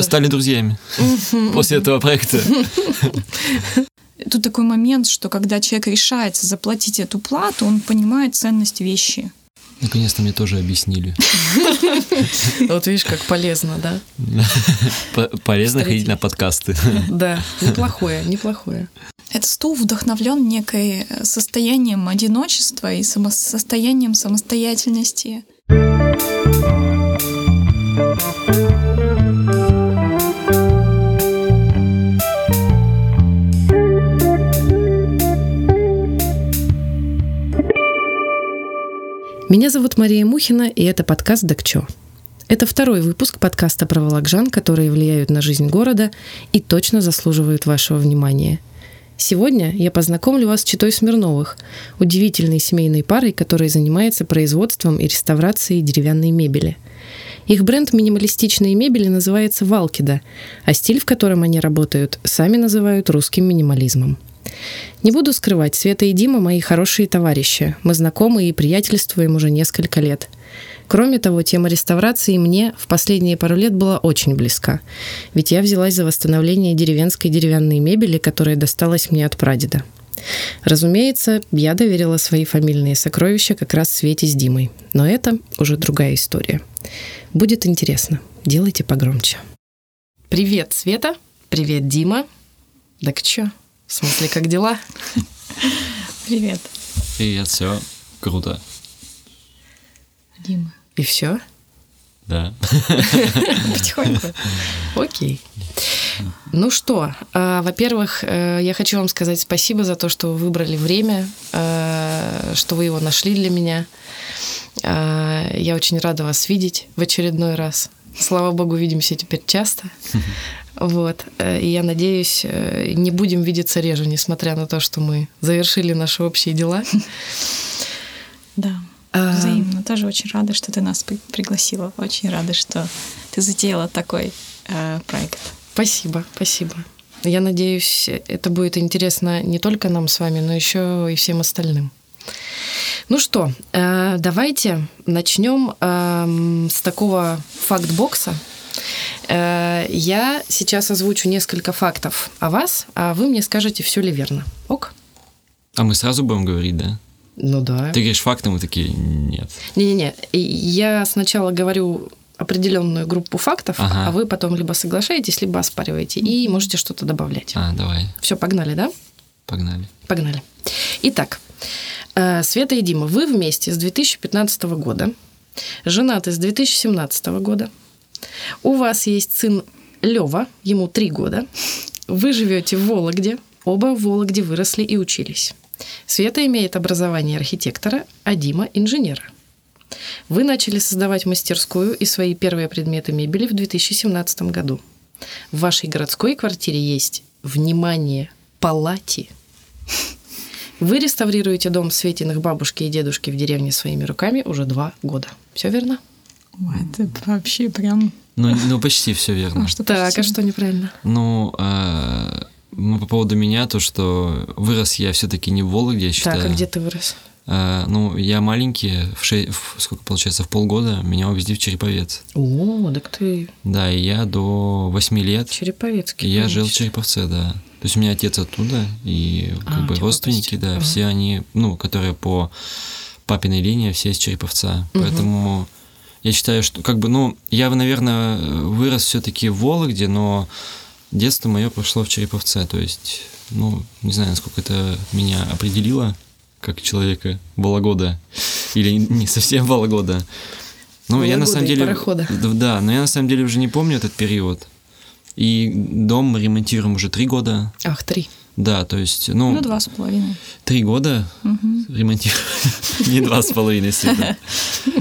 Стали друзьями после этого проекта. Тут такой момент, что когда человек решается заплатить эту плату, он понимает ценность вещи. Наконец-то мне тоже объяснили. Вот видишь, как полезно, да? Полезно ходить на подкасты. Да, неплохое, неплохое. Этот стул вдохновлен некой состоянием одиночества и состоянием самостоятельности. Меня зовут Мария Мухина, и это подкаст «Докчо». Это второй выпуск подкаста про волокжан, которые влияют на жизнь города и точно заслуживают вашего внимания. Сегодня я познакомлю вас с Читой Смирновых, удивительной семейной парой, которая занимается производством и реставрацией деревянной мебели. Их бренд минималистичной мебели называется «Валкида», а стиль, в котором они работают, сами называют русским минимализмом – не буду скрывать, Света и Дима мои хорошие товарищи. Мы знакомы и приятельствуем уже несколько лет. Кроме того, тема реставрации мне в последние пару лет была очень близка. Ведь я взялась за восстановление деревенской деревянной мебели, которая досталась мне от прадеда. Разумеется, я доверила свои фамильные сокровища как раз Свете с Димой. Но это уже другая история. Будет интересно. Делайте погромче. Привет, Света. Привет, Дима. Так чё? В смысле, как дела? Привет. Привет, все круто. Дима. И все? Да. Потихоньку. Окей. Ну что, э, во-первых, э, я хочу вам сказать спасибо за то, что вы выбрали время, э, что вы его нашли для меня. Э, я очень рада вас видеть в очередной раз. Слава богу, видимся теперь часто. Вот. Э, и я надеюсь, э, не будем видеться реже, несмотря на то, что мы завершили наши общие дела. Да. А, взаимно. Тоже очень рада, что ты нас пригласила. Очень рада, что ты затеяла такой э, проект. Спасибо, спасибо. Я надеюсь, это будет интересно не только нам с вами, но еще и всем остальным. Ну что, э, давайте начнем эм, с такого факт-бокса, я сейчас озвучу несколько фактов о вас, а вы мне скажете, все ли верно. Ок? А мы сразу будем говорить, да? Ну да. Ты говоришь факты, мы такие, нет. Не-не-не, я сначала говорю определенную группу фактов, ага. а вы потом либо соглашаетесь, либо оспариваете, и можете что-то добавлять. А, давай. Все, погнали, да? Погнали. Погнали. Итак, э, Света и Дима, вы вместе с 2015 года, женаты с 2017 года, у вас есть сын Лева, ему три года. Вы живете в Вологде, оба в Вологде выросли и учились. Света имеет образование архитектора, а Дима – инженера. Вы начали создавать мастерскую и свои первые предметы мебели в 2017 году. В вашей городской квартире есть, внимание, палати. Вы реставрируете дом Светиных бабушки и дедушки в деревне своими руками уже два года. Все верно? Это вообще прям... Ну, ну почти все верно. А что так, почти? а что неправильно? Ну, а, ну, по поводу меня, то, что вырос я все-таки не в Вологде, я считаю. Так, а где ты вырос? А, ну, я маленький, в, ше... в сколько получается, в полгода меня увезли в Череповец. О, так ты... Да, и я до восьми лет... Череповецкий. И я жил в Череповце, да. То есть у меня отец оттуда, и как а, бы родственники, да, ага. все они, ну, которые по папиной линии, все из Череповца. Угу. Поэтому я считаю, что как бы, ну, я, наверное, вырос все-таки в Вологде, но детство мое прошло в Череповце. То есть, ну, не знаю, насколько это меня определило как человека Вологода или не совсем Вологода. Ну, Вологода я на самом деле... Парохода. Да, но я на самом деле уже не помню этот период. И дом мы ремонтируем уже три года. Ах, три. Да, то есть, ну... Ну, два с половиной. Три года угу. ремонтирую. Не два с половиной,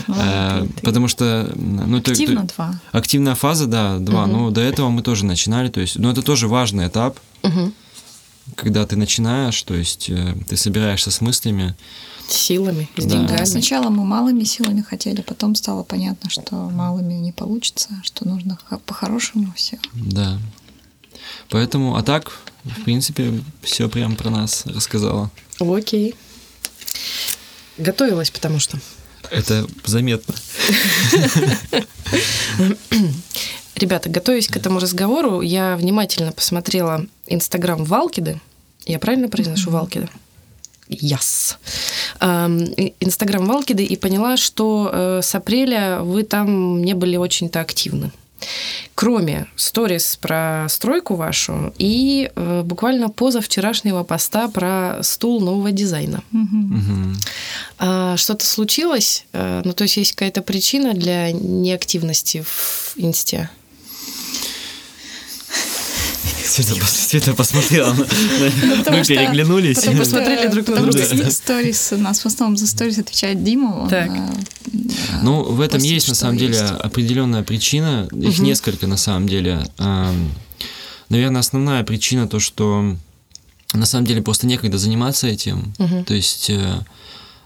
а, Потому что... Ну, Активно два. Активная фаза, да, два. Но до этого мы тоже начинали. То есть, ну, это тоже важный этап. Когда ты начинаешь, то есть, э, ты собираешься с мыслями. Силами, с да. деньгами. Сначала мы малыми силами хотели, потом стало понятно, что малыми не получится, что нужно по-хорошему все. Да. Поэтому, а так, в принципе, все прям про нас рассказала. Окей. Готовилась, потому что. Это заметно. Ребята, готовясь к этому разговору, я внимательно посмотрела Инстаграм Валкиды. Я правильно произношу. Валкиды? Yes. Инстаграм Валкиды и поняла, что э, с апреля вы там не были очень-то активны кроме сторис про стройку вашу и э, буквально позавчерашнего поста про стул нового дизайна. Угу. А, что-то случилось? А, ну, то есть есть какая-то причина для неактивности в инсте? Света, Света посмотрела, ну, мы переглянулись. Потом посмотрели друг на друга. Сторис, у нас в основном за сторис отвечает Дима. Так. Ну, в этом есть, на самом деле, определенная причина. Их несколько, на самом деле. Наверное, основная причина то, что на самом деле просто некогда заниматься этим. То есть, э,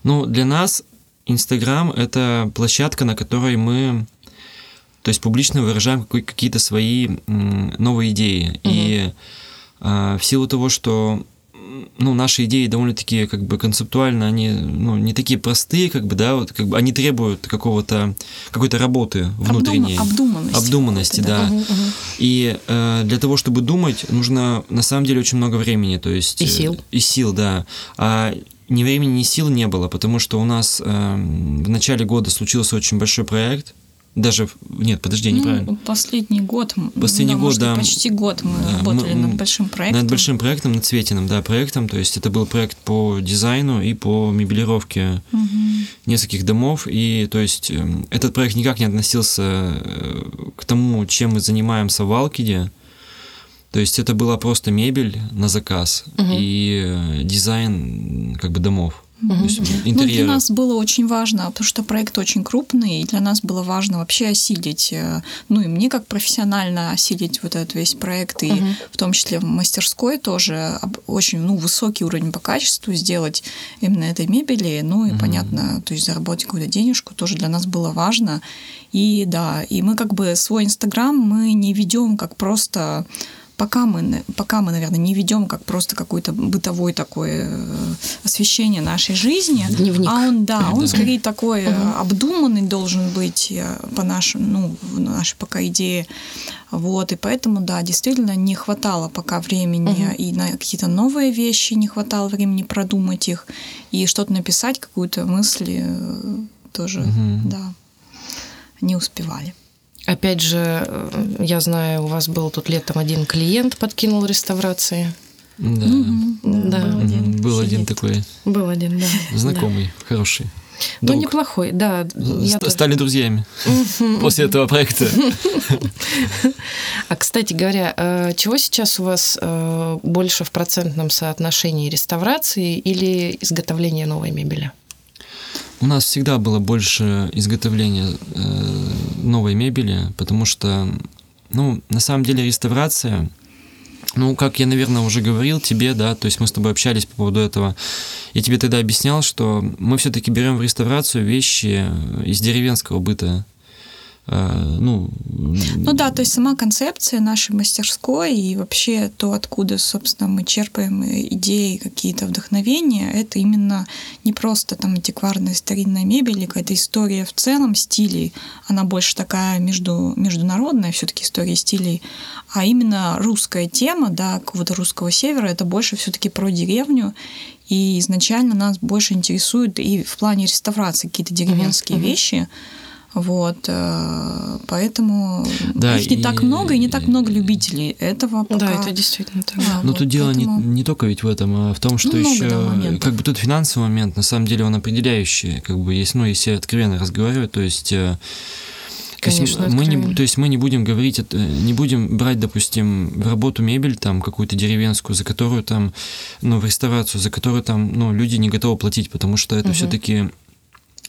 ну, для нас Инстаграм — это площадка, на которой мы то есть публично выражаем какие-то свои новые идеи. Угу. И э, в силу того, что ну, наши идеи довольно-таки как бы концептуально, они ну, не такие простые, как бы, да, вот как бы они требуют какого-то какой-то работы внутренней. обдуманности. Обдуманности, да. да. Угу, угу. И э, для того, чтобы думать, нужно на самом деле очень много времени, то есть... И сил. И сил, да. А ни времени, ни сил не было, потому что у нас э, в начале года случился очень большой проект, даже нет, подожди, ну, неправильно. Последний год, последний да, год, да, почти год мы да, работали мы, над большим проектом. Над большим проектом, над Светиным, да, проектом. То есть это был проект по дизайну и по мебелировке угу. нескольких домов. И то есть эм, этот проект никак не относился э, к тому, чем мы занимаемся в Алкиде. То есть это была просто мебель на заказ угу. и э, дизайн как бы домов. Угу. Ну, для нас было очень важно, потому что проект очень крупный, и для нас было важно вообще осилить, э, ну и мне как профессионально осилить вот этот весь проект, и угу. в том числе в мастерской тоже очень ну, высокий уровень по качеству сделать именно этой мебели, ну и угу. понятно, то есть заработать какую-то денежку тоже для нас было важно. И да, и мы как бы свой Инстаграм мы не ведем как просто пока мы, пока мы, наверное, не ведем как просто какое-то бытовое такое э, освещение нашей жизни, Дневник. а он, да, он скорее такой угу. обдуманный должен быть э, по нашим, ну, нашей пока идее. Вот, и поэтому, да, действительно не хватало пока времени угу. и на какие-то новые вещи не хватало времени продумать их и что-то написать, какую-то мысль тоже, угу. да, не успевали. Опять же, э, я знаю, у вас был тут летом один клиент, подкинул реставрации. Да, угу. да. Был один, был один такой. Был один, да. Знакомый, да. хороший. Ну, Друг. Ну, неплохой, да. Ст- стали друзьями после этого проекта. А, кстати говоря, э, чего сейчас у вас э, больше в процентном соотношении реставрации или изготовления новой мебели? У нас всегда было больше изготовления э, новой мебели, потому что, ну, на самом деле реставрация, ну, как я, наверное, уже говорил тебе, да, то есть мы с тобой общались по поводу этого, я тебе тогда объяснял, что мы все-таки берем в реставрацию вещи из деревенского быта, ну... Ну да, то есть сама концепция нашей мастерской и вообще то, откуда, собственно, мы черпаем идеи, какие-то вдохновения, это именно не просто там антикварная старинная мебель или какая-то история в целом стилей, она больше такая между, международная все таки история стилей, а именно русская тема, да, какого-то русского севера, это больше все таки про деревню, и изначально нас больше интересуют и в плане реставрации какие-то деревенские uh-huh, uh-huh. Вот, э, поэтому да, их не и... так много и не так много любителей этого. Пока... Да, это действительно так. Да, Но вот, тут дело поэтому... не, не только ведь в этом, а в том, что много, еще да, как бы тут финансовый момент, на самом деле он определяющий, как бы есть, ну, если откровенно разговаривать, то есть э, Конечно, мы не, то есть мы не будем говорить, не будем брать, допустим, в работу мебель там какую-то деревенскую, за которую там, ну, в реставрацию, за которую там, ну, люди не готовы платить, потому что это угу. все-таки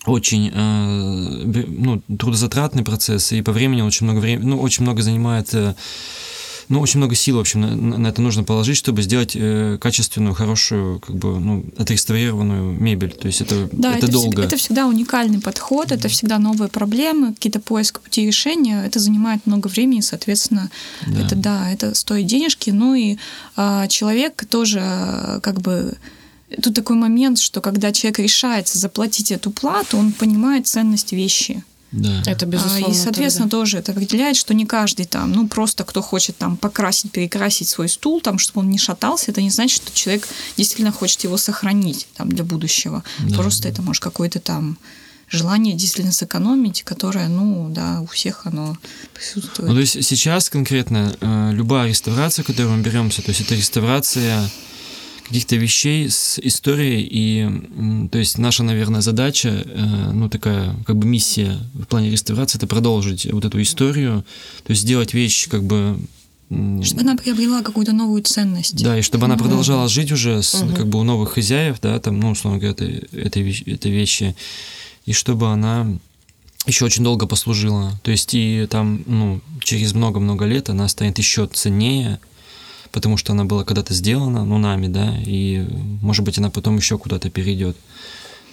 очень э, ну, трудозатратный процесс, и по времени очень много времени, ну, очень много занимает э, ну, очень много сил, в общем, на, на это нужно положить, чтобы сделать э, качественную, хорошую, как бы, ну, отреставрированную мебель. То есть это, да, это, это долго. Всегда, это всегда уникальный подход, это всегда новые проблемы, какие-то поиск пути решения. Это занимает много времени, соответственно, да. это да, это стоит денежки. Ну и э, человек тоже как бы Тут такой момент, что когда человек решается заплатить эту плату, он понимает ценность вещи. Да. Это безусловно. И, соответственно, тогда. тоже это определяет, что не каждый там, ну, просто кто хочет там покрасить, перекрасить свой стул, там, чтобы он не шатался, это не значит, что человек действительно хочет его сохранить там для будущего. Да. Просто это может какой-то там желание действительно сэкономить, которое, ну, да, у всех оно присутствует. Ну, то есть сейчас конкретно э, любая реставрация, которую мы беремся, то есть это реставрация каких-то вещей с историей, и, то есть наша, наверное, задача, э, ну, такая, как бы миссия в плане реставрации, это продолжить вот эту историю, то есть сделать вещь, как бы чтобы она приобрела какую-то новую ценность. Да, и чтобы она продолжала жить уже с, угу. как бы у новых хозяев, да, там, ну, условно говоря, этой, этой, этой вещи и чтобы она еще очень долго послужила. То есть и там, ну, через много-много лет она станет еще ценнее, потому что она была когда-то сделана, ну, нами, да, и, может быть, она потом еще куда-то перейдет.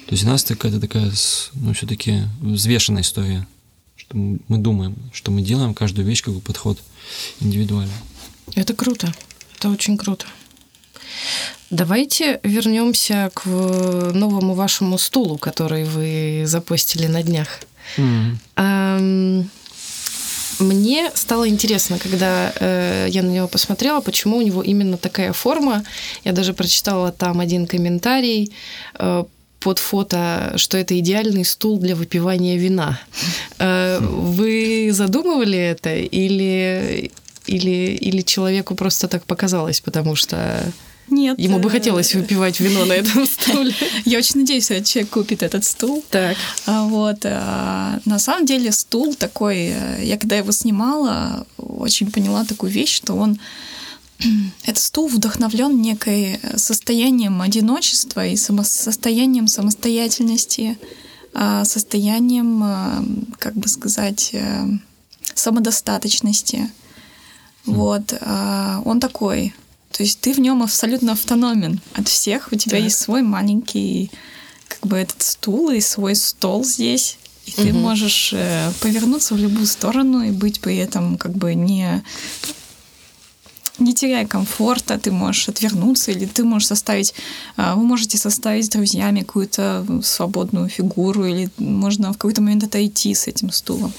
То есть у нас какая-то такая, ну, все-таки взвешенная история, что мы думаем, что мы делаем каждую вещь, как бы подход индивидуально. Это круто, это очень круто. Давайте вернемся к новому вашему стулу, который вы запостили на днях. Mm. Мне стало интересно, когда э, я на него посмотрела, почему у него именно такая форма. Я даже прочитала там один комментарий э, под фото, что это идеальный стул для выпивания вина. Э, вы задумывали это или, или, или человеку просто так показалось, потому что... Нет. Ему бы э, хотелось выпивать вино на этом стуле. Я очень надеюсь, что человек купит этот стул. Так. А вот. А, на самом деле стул такой, э, я когда его снимала, очень поняла такую вещь, что он этот стул вдохновлен некой состоянием одиночества и состоянием самостоятельности, а, состоянием, как бы сказать, э, самодостаточности. Вот. А, он такой то есть ты в нем абсолютно автономен от всех. У тебя так. есть свой маленький как бы этот стул и свой стол здесь. И угу. ты можешь э, повернуться в любую сторону и быть при этом как бы не не теряя комфорта, ты можешь отвернуться, или ты можешь составить, э, вы можете составить с друзьями какую-то свободную фигуру, или можно в какой-то момент отойти с этим стулом.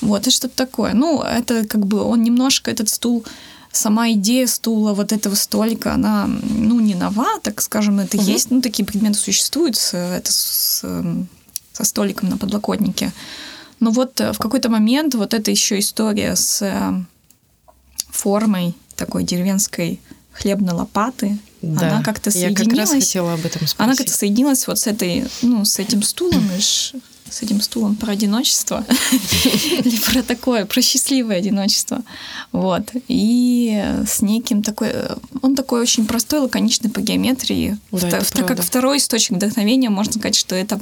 Вот, и что-то такое. Ну, это как бы он немножко, этот стул, сама идея стула, вот этого столика, она, ну, не нова, так скажем, это угу. есть, ну, такие предметы существуют, с, это с, со столиком на подлокотнике. Но вот э, в какой-то момент вот эта еще история с э, формой такой деревенской хлебной лопаты, да, она как-то соединилась. Я как раз хотела об этом спросить. Она как-то соединилась вот с этой, ну, с этим стулом, и с этим стулом про одиночество или про такое, про счастливое одиночество. Вот. И с неким такой... Он такой очень простой, лаконичный по геометрии. Да, так как второй источник вдохновения, можно сказать, что это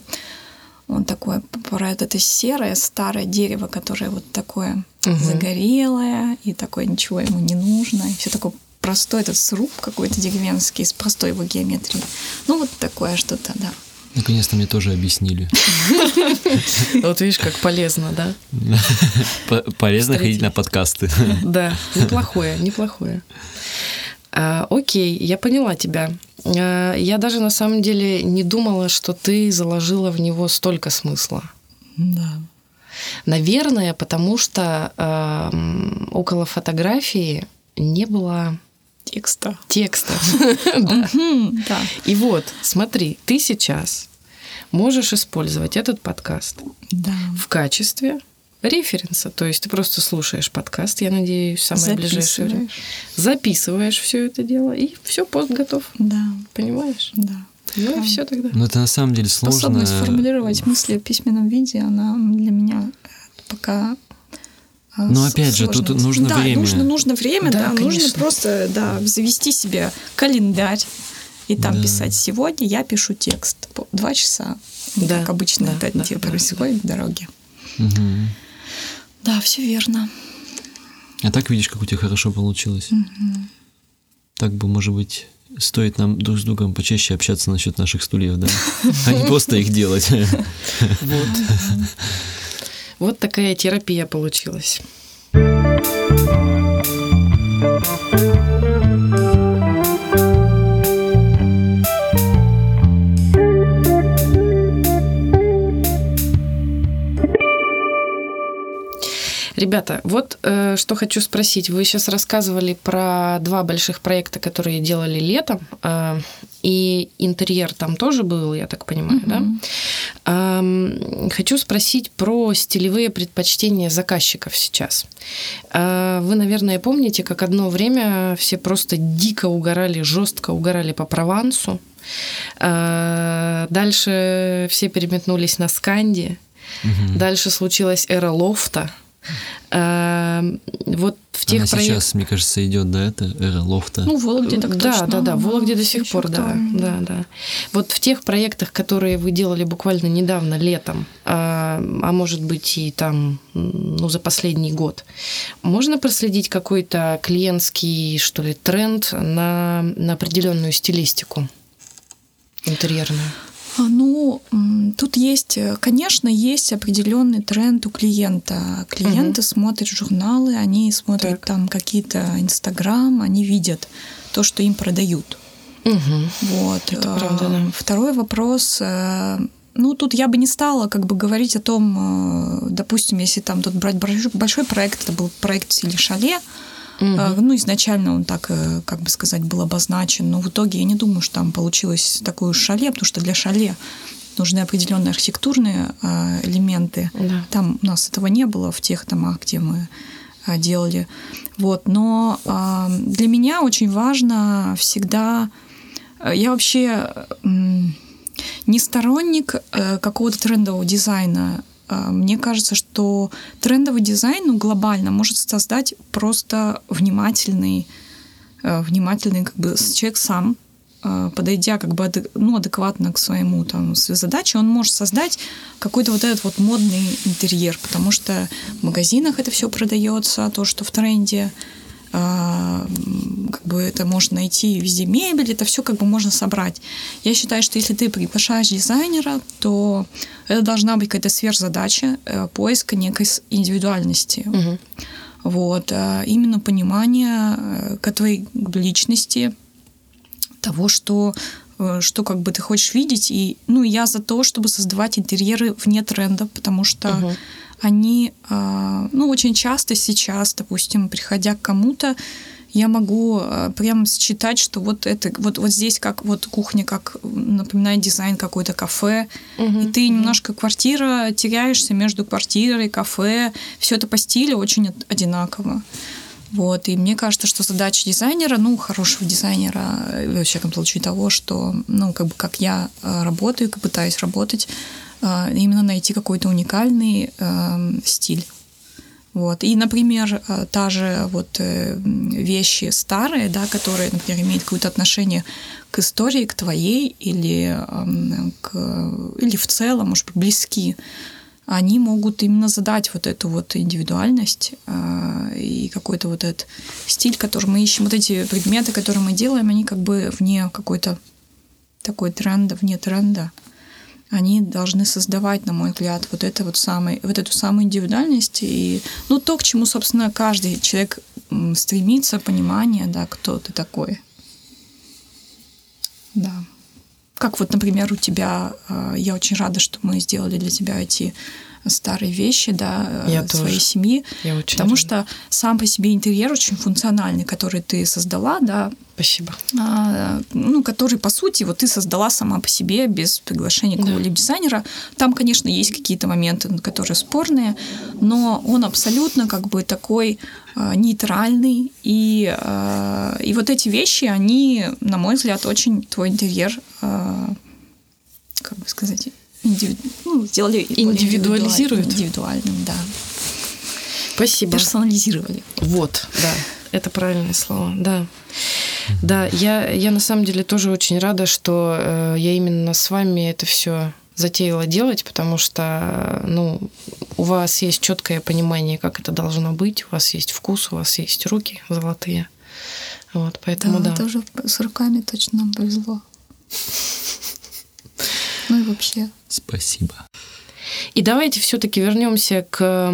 он такое про это серое старое дерево, которое вот такое угу. загорелое, и такое ничего ему не нужно, и все такое простой этот сруб какой-то деревенский с простой его геометрией. Ну, вот такое что-то, да. Наконец-то мне тоже объяснили. Вот видишь, как полезно, да? Полезно ходить на подкасты. Да, неплохое, неплохое. А, окей, я поняла тебя. А, я даже на самом деле не думала, что ты заложила в него столько смысла. Да. Наверное, потому что э, около фотографии не было текста. Текста. да. И вот, смотри, ты сейчас можешь использовать этот подкаст да. в качестве референса. То есть ты просто слушаешь подкаст, я надеюсь, в самое ближайшее время. Записываешь все это дело, и все, пост готов. Да. Понимаешь? Да. Ну да. и все тогда. Но это на самом деле сложно. Способность сформулировать мысли в письменном виде, она для меня пока а, Но опять же, тут нужно да, время. Нужно, нужно время, да, да нужно просто да, завести себе календарь и там да. писать сегодня я пишу текст два часа, да. как обычно да, это да, происходит да. в дороге. Угу. Да, все верно. А так видишь, как у тебя хорошо получилось. Угу. Так бы, может быть, стоит нам друг с другом почаще общаться насчет наших стульев, да? А не просто их делать. Вот. Вот такая терапия получилась. Ребята, вот э, что хочу спросить. Вы сейчас рассказывали про два больших проекта, которые делали летом, э, и интерьер там тоже был, я так понимаю, mm-hmm. да? Э, хочу спросить про стилевые предпочтения заказчиков сейчас. Э, вы, наверное, помните, как одно время все просто дико угорали, жестко угорали по Провансу. Э, дальше все переметнулись на Сканди. Угу. Дальше случилась эра лофта. Эм, вот в тех Она проект... сейчас, мне кажется, идет, да, это эра лофта. Ну, в Вологде так да, точно. Да, да, в Вологде до сих пор, да, да, да. Вот в тех проектах, которые вы делали буквально недавно, летом, а, а может быть и там, ну, за последний год, можно проследить какой-то клиентский, что ли, тренд на, на определенную стилистику интерьерную? А, ну, тут есть, э, конечно, есть определенный тренд у клиента. Клиенты угу. смотрят журналы, они смотрят так. там какие-то Инстаграм, они видят то, что им продают. Угу. Вот. Это правда, да. Второй вопрос. Э, ну, тут я бы не стала как бы говорить о том, э, допустим, если там тут брать большой проект, это был проект в стиле шале, Угу. Ну, изначально он так, э, как бы сказать, был обозначен, но в итоге я не думаю, что там получилось такое шале, потому что для шале нужны определенные архитектурные э, элементы. Да. Там у нас этого не было в тех домах, где мы делали. Вот. Но для меня очень важно всегда... Я вообще не сторонник какого-то трендового дизайна. А, мне кажется, что трендовый дизайн ну, глобально может создать просто внимательный, э, внимательный как бы человек сам, э, подойдя как бы ну, адекватно к своему там, своей задаче, он может создать какой-то вот этот вот модный интерьер, потому что в магазинах это все продается, то, что в тренде, а, как бы это можно найти везде мебель, это все как бы можно собрать. Я считаю, что если ты приглашаешь дизайнера, то это должна быть какая-то сверхзадача э, поиска некой индивидуальности. Угу. Вот, а именно понимание э, к твоей личности, того, что э, что как бы ты хочешь видеть. И, ну, я за то, чтобы создавать интерьеры вне тренда, потому что угу они, а, ну, очень часто сейчас, допустим, приходя к кому-то, я могу а, прямо считать, что вот это, вот, вот здесь как вот кухня, как напоминает дизайн какой-то кафе, угу, и ты угу. немножко квартира теряешься между квартирой, кафе, все это по стилю очень одинаково. Вот, и мне кажется, что задача дизайнера, ну, хорошего дизайнера, э, во всяком случае того, что, ну, как бы, как я э, работаю, как пытаюсь работать, а, именно найти какой-то уникальный эм, стиль. Вот. И, например, э, та же вот э, вещи старые, да, которые, например, имеют какое-то отношение к истории, к твоей или, эм, к, или в целом, может быть, близки, они могут именно задать вот эту вот индивидуальность э, и какой-то вот этот стиль, который мы ищем. Вот эти предметы, которые мы делаем, они как бы вне какой-то такой тренда, вне тренда они должны создавать, на мой взгляд, вот это вот самый, вот эту самую индивидуальность и ну то, к чему, собственно, каждый человек стремится, понимание, да, кто ты такой. Да. Как вот, например, у тебя, а, я очень рада, что мы сделали для тебя эти старые вещи, да, я своей тоже. семьи. Я очень потому рада. что сам по себе интерьер очень функциональный, который ты создала, да. Спасибо. А, ну, который, по сути, вот ты создала сама по себе без приглашения какого-либо да. дизайнера. Там, конечно, есть какие-то моменты, которые спорные, но он абсолютно как бы такой а, нейтральный. И, а, и вот эти вещи, они, на мой взгляд, очень твой интерьер, а, как бы сказать, индивиду... ну, сделали индивидуализируют. Индивидуальным, да. Спасибо. Персонализировали. Вот, да. Это правильное слово, да. Да, я, я на самом деле тоже очень рада, что э, я именно с вами это все затеяла делать, потому что, ну, у вас есть четкое понимание, как это должно быть, у вас есть вкус, у вас есть руки золотые. Вот, поэтому да. да. тоже с руками точно нам повезло. Ну и вообще. Спасибо. И давайте все-таки вернемся к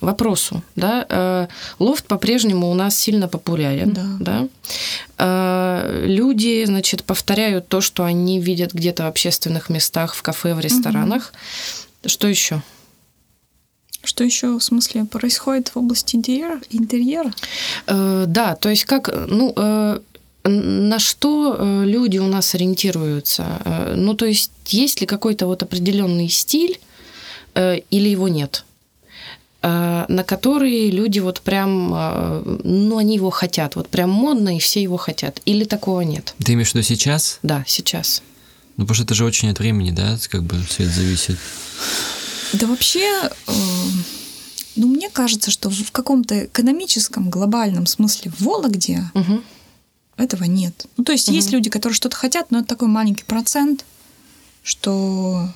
вопросу. Да? Э, лофт по-прежнему у нас сильно популярен. Да. Да? Э, люди, значит, повторяют то, что они видят где-то в общественных местах, в кафе, в ресторанах. Угу. Что еще? Что еще в смысле происходит в области интерьера? интерьера? Э, да, то есть как, ну, э, на что э, люди у нас ориентируются? Э, ну, то есть есть ли какой-то вот определенный стиль э, или его нет? на который люди вот прям, ну, они его хотят, вот прям модно, и все его хотят. Или такого нет? Ты имеешь в виду сейчас? Да, сейчас. Ну, потому что это же очень от времени, да, как бы все это зависит. Да вообще, ну, мне кажется, что в каком-то экономическом, глобальном смысле в Вологде угу. Этого нет. Ну, то есть угу. есть люди, которые что-то хотят, но это такой маленький процент, что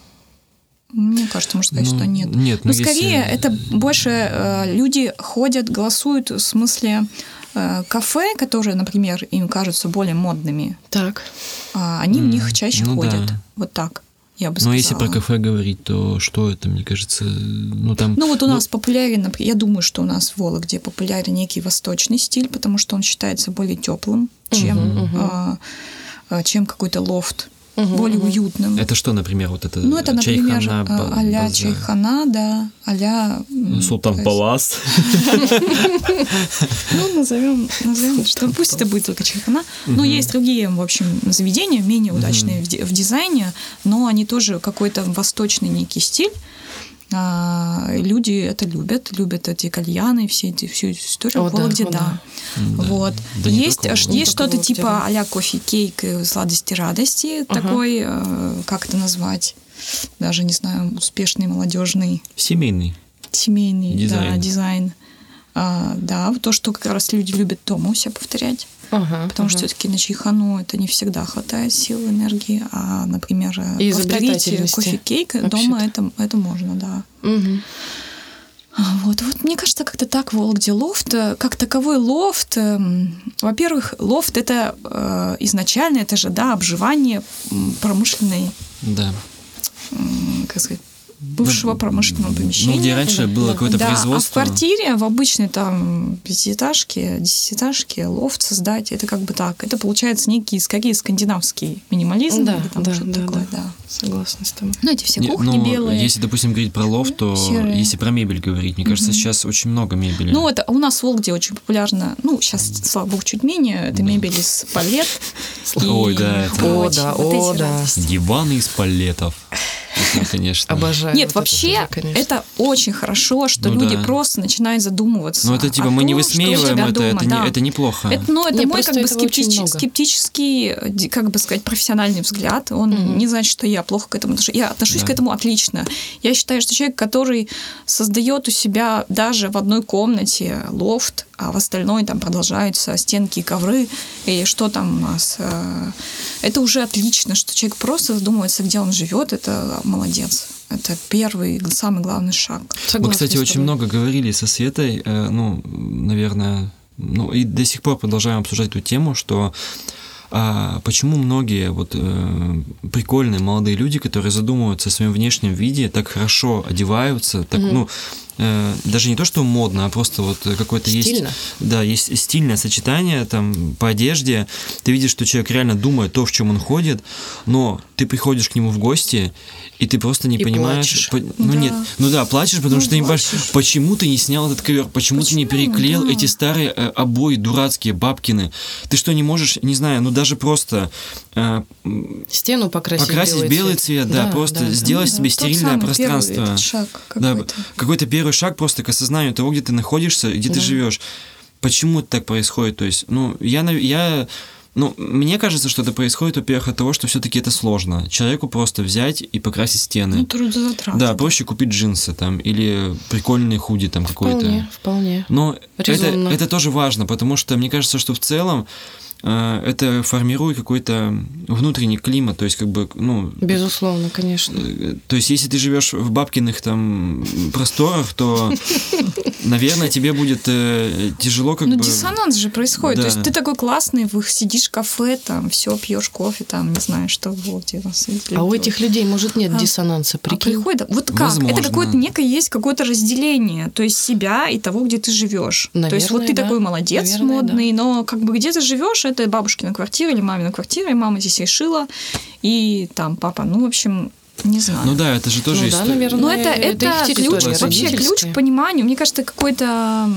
мне кажется, можно сказать, ну, что нет. Нет, но, но скорее если... это больше э, люди ходят, голосуют в смысле э, кафе, которые, например, им кажутся более модными. Так. Э, они mm, в них чаще ну, ходят. Да. Вот так я бы сказала. Но если про кафе говорить, то что это, мне кажется, ну там... Ну вот у ну... нас популярен, я думаю, что у нас в Вологде популярен некий восточный стиль, потому что он считается более теплым, чем, uh-huh, uh-huh. чем какой-то лофт угу, более угу. уютным. Это что, например, вот это Ну, это, например, чайхана, а-ля чайхана, да, а-ля... Султан Палас. Ну, назовем, назовем, что пусть это будет только чайхана. Но есть другие, в общем, заведения, менее удачные в дизайне, но они тоже какой-то восточный некий стиль. А, люди это любят, любят эти кальяны, все эти, всю эту историю. О, в Вологде, да. да. да. Вот. Да есть есть что-то типа а-ля кофе-кейк, сладости, радости, ага. такой, э, как это назвать, даже не знаю, успешный, молодежный. Семейный. Семейный, дизайн. да, дизайн. А, да, то, что как раз люди любят дома у себя повторять. Ага, потому ага. что все-таки на чайхану это не всегда хватает сил, энергии, а, например, И повторить кофе-кейк дома это, это можно, да. Угу. Вот, вот мне кажется, как-то так в Вологде лофт, э, как таковой лофт, эм, во-первых, лофт это э, изначально это же да обживание промышленной, да. как сказать, бывшего промышленного помещения. Ну, где раньше было какое-то да, производство. А в квартире, в обычной там пятиэтажке, десятиэтажке лофт создать, это как бы так. Это получается некий, скорее, скандинавский минимализм. Да, или там да, что-то да, такое, да. да. Согласна с тобой. Ну, эти все кухни ну, белые. Если, допустим, говорить про лофт, то Серые. если про мебель говорить, мне кажется, угу. сейчас очень много мебели. Ну, это у нас в Волгде очень популярно, ну, сейчас, слава богу, чуть менее, это да. мебель из палет. Ой, да, это... О, да, о, да. Диваны из палетов конечно. Обожаю. Нет, вот вообще, это, тоже, это очень хорошо, что ну, люди да. просто начинают задумываться. Ну, это типа мы том, не высмеиваем это, дома, это, да. не, это неплохо. Это, ну, это не, мой как бы скептич, скептический, как бы сказать, профессиональный взгляд. Он mm-hmm. не значит, что я плохо к этому отношусь. Я отношусь да. к этому отлично. Я считаю, что человек, который создает у себя даже в одной комнате лофт, а в остальной там продолжаются стенки и ковры, и что там у нас. Э, это уже отлично, что человек просто задумывается, где он живет, это молодец. Это первый, самый главный шаг. Согласна Мы, кстати, очень много говорили со Светой, э, ну, наверное, ну и до сих пор продолжаем обсуждать эту тему, что а почему многие вот э, прикольные молодые люди, которые задумываются о своем внешнем виде, так хорошо одеваются, так, mm-hmm. ну, даже не то, что модно, а просто вот какое-то есть... Да, есть стильное сочетание там по одежде. Ты видишь, что человек реально думает то, в чем он ходит, но ты приходишь к нему в гости, и ты просто не и понимаешь... По, ну да. нет, ну да, плачешь, потому ну, что ты не понимаешь, почему ты не снял этот ковер, почему, почему? ты не переклеил да. эти старые э, обои дурацкие, бабкины. Ты что, не можешь, не знаю, ну даже просто... Э, Стену покрасить, покрасить белый, белый цвет, цвет да, да, просто да, сделать да, себе да. стерильное пространство. шаг какой-то. Да, какой-то первый шаг просто к осознанию того, где ты находишься, где да. ты живешь. Почему это так происходит? То есть, ну, я, я ну, мне кажется, что это происходит, во-первых, от того, что все-таки это сложно. Человеку просто взять и покрасить стены. Ну, трудозатраты. Да, проще купить джинсы там или прикольные худи там какой-то. Вполне, вполне. Но это, это тоже важно, потому что мне кажется, что в целом это формирует какой-то внутренний климат, то есть как бы, ну... Безусловно, конечно. Э, то есть если ты живешь в бабкиных там просторах, то, наверное, тебе будет э, тяжело как ну, бы... Ну, диссонанс же происходит. Да. То есть ты такой классный, вы сидишь в кафе, там, все пьешь кофе, там, не знаю, что вот. А у этих людей, может, нет а, диссонанса, прикинь? А приходит, вот как? Возможно. Это какое-то некое есть какое-то разделение, то есть себя и того, где ты живешь. Наверное, то есть вот ты да. такой молодец Наверное, модный, да. но как бы где ты живешь, это бабушкина квартира или мамина квартира, и мама здесь решила, и там папа, ну, в общем, Не знаю. Ну да, это же тоже Ну да, история. наверное. Но это, это это, ключ, вообще ключ к пониманию. Мне кажется, какой-то,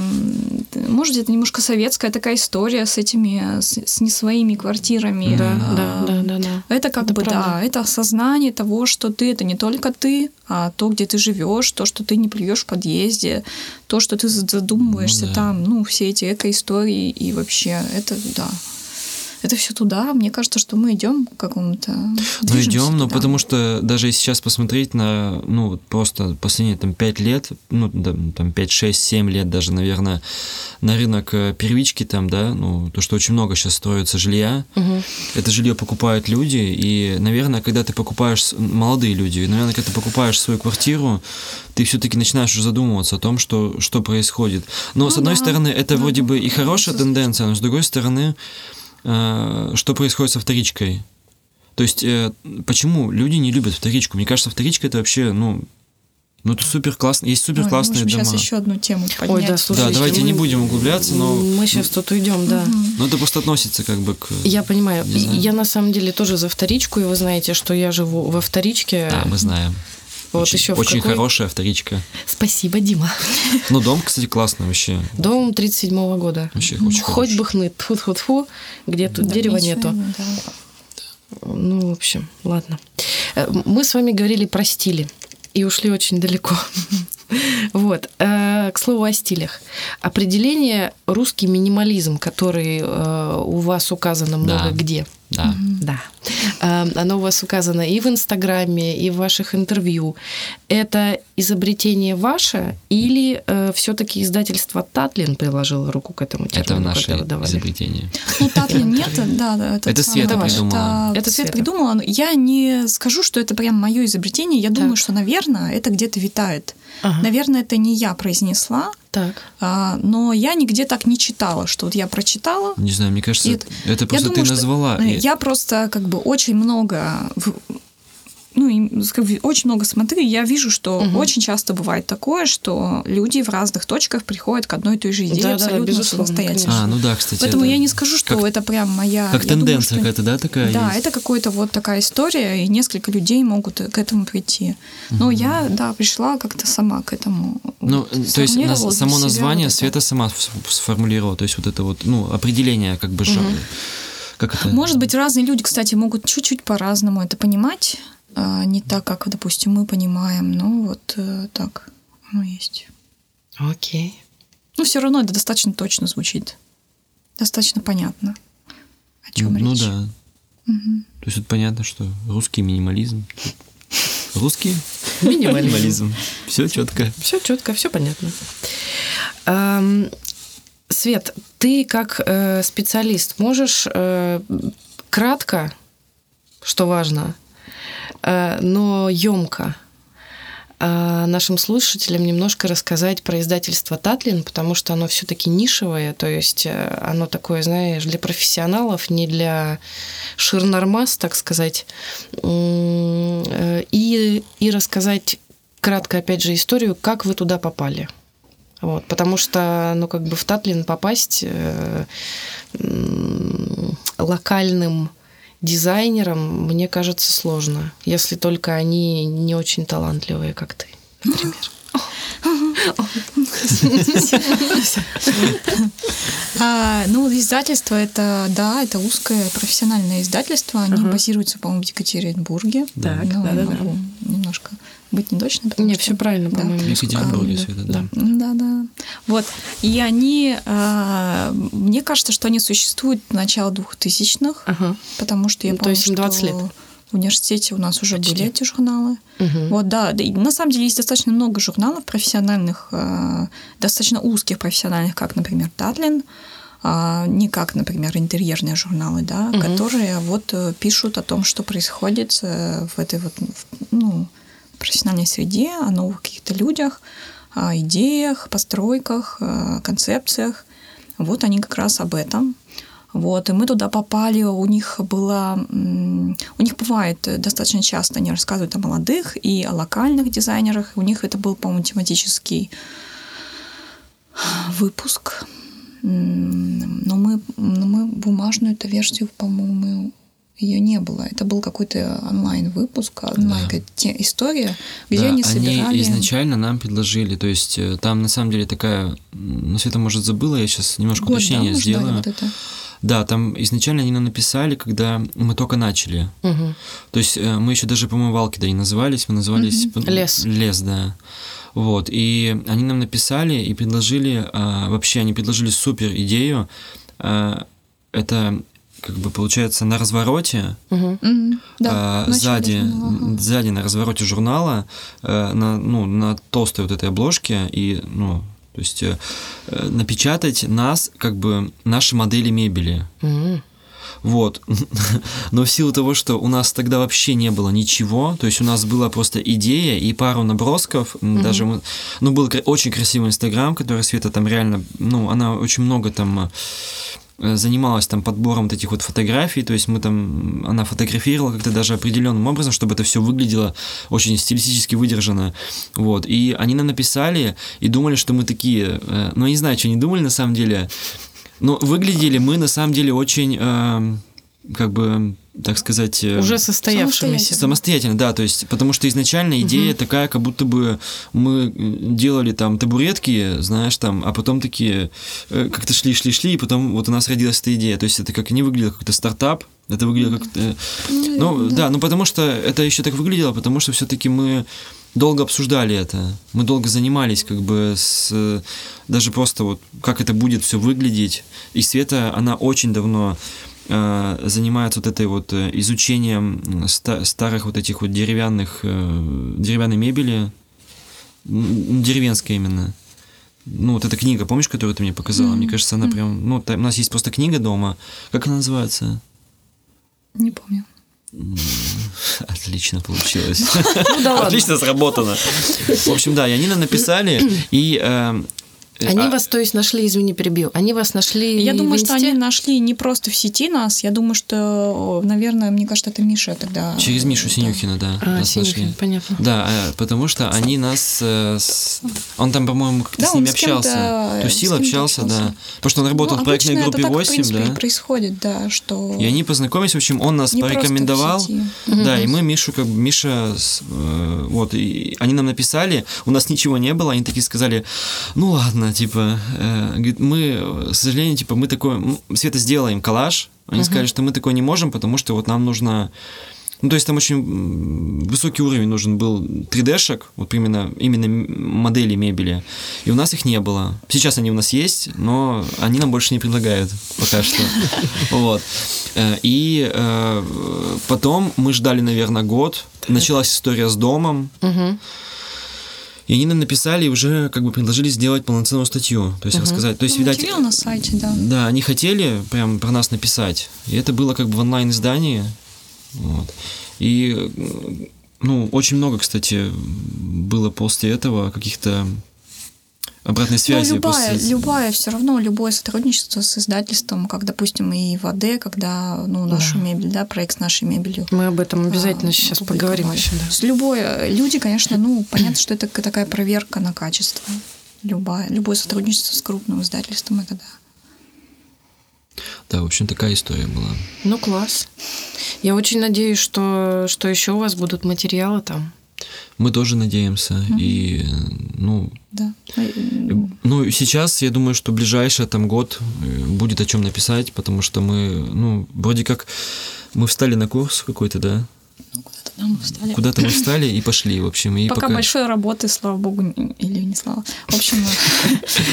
может, это немножко советская такая история с этими, с, с не своими квартирами. Да, А, да, да, да, да. Это как Это бы, правда. да, это осознание того, что ты это не только ты, а то, где ты живешь, то, что ты не плюешь в подъезде, то, что ты задумываешься Ну да. там, ну, все эти эко-истории и вообще, это, да. Это все туда. Мне кажется, что мы идем к какому-то. Ну, идем, но потому что даже если сейчас посмотреть на, ну, вот просто последние там 5 лет, ну, там 5, 6, 7 лет даже, наверное, на рынок э, первички там, да, ну, то, что очень много сейчас строится жилья, Мгм. это жилье покупают люди, и, наверное, когда ты покупаешь, с- молодые люди, и, наверное, когда ты покупаешь свою квартиру, ты все-таки начинаешь уже задумываться о том, что, что происходит. Но, с Ну одной да. стороны, это Да, вроде да, бы и хорошая тенденция, но с другой стороны, что происходит со вторичкой? То есть, э, почему люди не любят вторичку? Мне кажется, вторичка это вообще, ну, ну это супер классно. Есть супер Ой, классные дома. сейчас еще одну тему поднять. Ой, да, слушайте, да, давайте мы- не будем углубляться, но, Мы сейчас тут уйдем, да. но это просто относится как бы к. Я понимаю. Я на самом деле тоже за вторичку, и вы знаете, что я живу во вторичке. Да, мы знаем. Вот очень еще очень какой? хорошая вторичка. Спасибо, Дима. Ну, дом, кстати, классный вообще. Дом 37 года. Вообще очень Хоть хороший. бы хны, тьфу тьфу тьфу где тут Да, дерева нету. да. Ну, в общем, ладно. Э, Мы с вами говорили про стили и ушли очень далеко. Вот. Э, К слову о стилях. Определение русский минимализм, который э, у вас указано много Да. где. Да. Да. Э, Оно у вас указано и в Инстаграме, и в ваших интервью. Это изобретение ваше или все-таки издательство Татлин приложило руку к этому термину? Это наше изобретение. Ну, Татлин нет, да, да. этот Это Света придумала. Это, Это Света придумала. Я не скажу, что это прям мое изобретение. Я думаю, Так. что, наверное, это где-то витает. Ага. Наверное, это не я произнесла, Так. а, но я нигде так не читала, что вот я прочитала. Не знаю, мне кажется, это Я просто думаю, ты что, назвала. э, и- Я просто как бы очень много в- ну, и, как бы, очень много смотрю, и я вижу, что Мгм. очень часто бывает такое, что люди в разных точках приходят к одной и той же идее Да-да, абсолютно безусловно, самостоятельно. А, ну да, кстати. Поэтому это я не скажу, что как- это прям моя... Как я думаю, тенденция что- какая-то, да, такая Да, есть? это какая-то вот такая история, и несколько людей могут к этому прийти. Но я, да, пришла как-то сама к этому. Ну, Вот, то есть для само название вот. Света сама сформулировала, то есть вот это вот, ну, определение как бы жанра. Как это? Может быть, разные люди, кстати, могут чуть-чуть по-разному это понимать, не так, как, допустим, мы понимаем, но вот э, так оно есть. Окей. Но все равно это достаточно точно звучит, достаточно понятно, о чем ну, ну речь. да. Мгм. То есть тут понятно, что русский минимализм. Русский Минимализм. Все четко. Все четко, все понятно. Свет, ты как э, специалист можешь э, кратко, что важно, но емко нашим слушателям немножко рассказать про издательство Татлин, потому что оно все-таки нишевое, то есть э, оно такое, знаешь, для профессионалов, не для ширнормас, так сказать. Э, И, и рассказать кратко, опять же, историю, как вы туда попали. Вот, потому что, ну, как бы в Татлин попасть э, м, локальным дизайнерам, мне кажется, сложно, если только они не очень талантливые, как ты, например. А, ну, издательство это, да, это узкое профессиональное издательство. Они базируются, по-моему, в Екатеринбурге. Так, Ну, да-да-да. могу немножко быть неточной. потому Не, что- все правильно, да. по-моему. Всё это, да. Да, да. Вот. И они, а, мне кажется, что они существуют с начала 2000-х, Ага. потому что я Ну, то помню, есть им 20 что лет. в университете у нас уже Почти. были эти журналы. Мгм. Вот, да. Да, и на самом деле есть достаточно много журналов профессиональных, а, достаточно узких профессиональных, как, например, Татлин, а, не как, например, интерьерные журналы, да, Мгм. которые вот э, пишут о том, что происходит э, в этой вот, в, ну, профессиональной среде, о новых каких-то людях, о идеях, постройках, концепциях. Вот они как раз об этом. Вот, и мы туда попали, у них была... м, У них бывает достаточно часто, они рассказывают о молодых и о локальных дизайнерах. У них это был, по-моему, тематический выпуск. Но мы, но мы бумажную эту версию, по-моему, ее не было. Это был какой-то онлайн-выпуск, онлайн-история, где да, они собирали... Они изначально нам предложили, то есть э, там на самом деле такая... Ну, Света, может, забыла, я сейчас немножко Год, уточнение да, сделаю. Вот это? Да, там изначально они нам написали, когда мы только начали. Угу. То есть э, мы еще даже, по-моему, Валки да не назывались, мы назывались... Угу. Лес. Лес, да. Вот, и они нам написали и предложили, а, вообще они предложили супер идею, а, это как бы получается на развороте, угу. да, э, сзади, сзади на развороте журнала, э, на, ну, на толстой вот этой обложке и, ну, то есть э, напечатать нас, как бы, наши модели мебели. Угу. Вот. Но в силу того, что у нас тогда вообще не было ничего, то есть у нас была просто идея и пару набросков, mm даже мы, ну, был очень красивый Инстаграм, который Света там реально, ну, она очень много там Э, занималась там подбором вот этих вот фотографий, то есть мы там, она фотографировала как-то даже определенным образом, чтобы это все выглядело очень стилистически выдержано, вот, и они нам написали и думали, что мы такие, э, ну, не знаю, что они думали на самом деле, но выглядели мы на самом деле очень, э, как бы, так сказать... Э, Уже состоявшимися. Самостоятельно, да, то есть, потому что изначально идея угу. такая, как будто бы мы делали там табуретки, знаешь, там, а потом такие э, как-то шли-шли-шли, и потом вот у нас родилась эта идея, то есть это как не выглядело как-то стартап, это выглядело как... -то, ну, ну, да. да, ну потому что это еще так выглядело, потому что все-таки мы долго обсуждали это, мы долго занимались как бы с даже просто вот как это будет все выглядеть, и Света, она очень давно Э, занимается вот этой вот э, изучением старых вот этих вот деревянных, э, деревянной мебели, деревенской именно. Ну, вот эта книга, помнишь, которую ты мне показала? Mm-hmm. Мне кажется, она mm-hmm. прям... Ну, там, у нас есть просто книга дома. Как она называется? Не помню. Отлично получилось. Ну Отлично сработано. В общем, да, и они нам написали, и Э, они а... вас, то есть, нашли, извини, перебил, они вас нашли Я думаю, что они нашли не просто в сети нас, я думаю, что, наверное, мне кажется, это Миша тогда... Через Мишу Синюхина, да. А, нас Синюхин, нашли. понятно. Да, э, потому что они нас... Э, он там, по-моему, как-то да, с ними общался. Тусил, общался, общался, да. Потому что он работал ну, в проектной группе это так, 8, в принципе, да. И происходит, да, что... И они познакомились, в общем, он нас не порекомендовал. Да, и мы Мишу, как бы, Миша, вот, и они нам написали, у нас ничего не было, они такие сказали, ну ладно, типа, э, говорит, мы, к сожалению, типа, мы такой, Света, сделаем коллаж. Они uh-huh. сказали, что мы такое не можем, потому что вот нам нужно... Ну, то есть там очень высокий уровень нужен был 3D-шек, вот именно, именно модели мебели. И у нас их не было. Сейчас они у нас есть, но они нам больше не предлагают пока что. Вот. Э, и э, потом мы ждали, наверное, год. Началась история с домом. И они нам написали и уже как бы предложили сделать полноценную статью, то есть угу. рассказать. То есть, ну, видать, на сайте, да. Да, они хотели прям про нас написать. И это было как бы в онлайн-издании. Вот. И ну, очень много, кстати, было после этого каких-то обратной связи. Ну, любая, после... любая, все равно любое сотрудничество с издательством, как, допустим, и в АД, когда, ну, нашу да. мебель, да, проект с нашей мебелью. Мы об этом обязательно а, сейчас поговорим еще, да. С любое, люди, конечно, ну, понятно, что это такая проверка на качество. Любая, любое сотрудничество с крупным издательством, это да. Да, в общем, такая история была. Ну, класс. Я очень надеюсь, что, что еще у вас будут материалы там. Мы тоже надеемся. Угу. И, ну, да. ну, сейчас я думаю, что ближайший там год э, будет о чем написать, потому что мы, ну, вроде как мы встали на курс какой-то, да? Ну, куда-то да, мы встали. Куда-то мы встали и пошли, в общем. И пока, пока большой работы, слава богу, или не слава. В общем,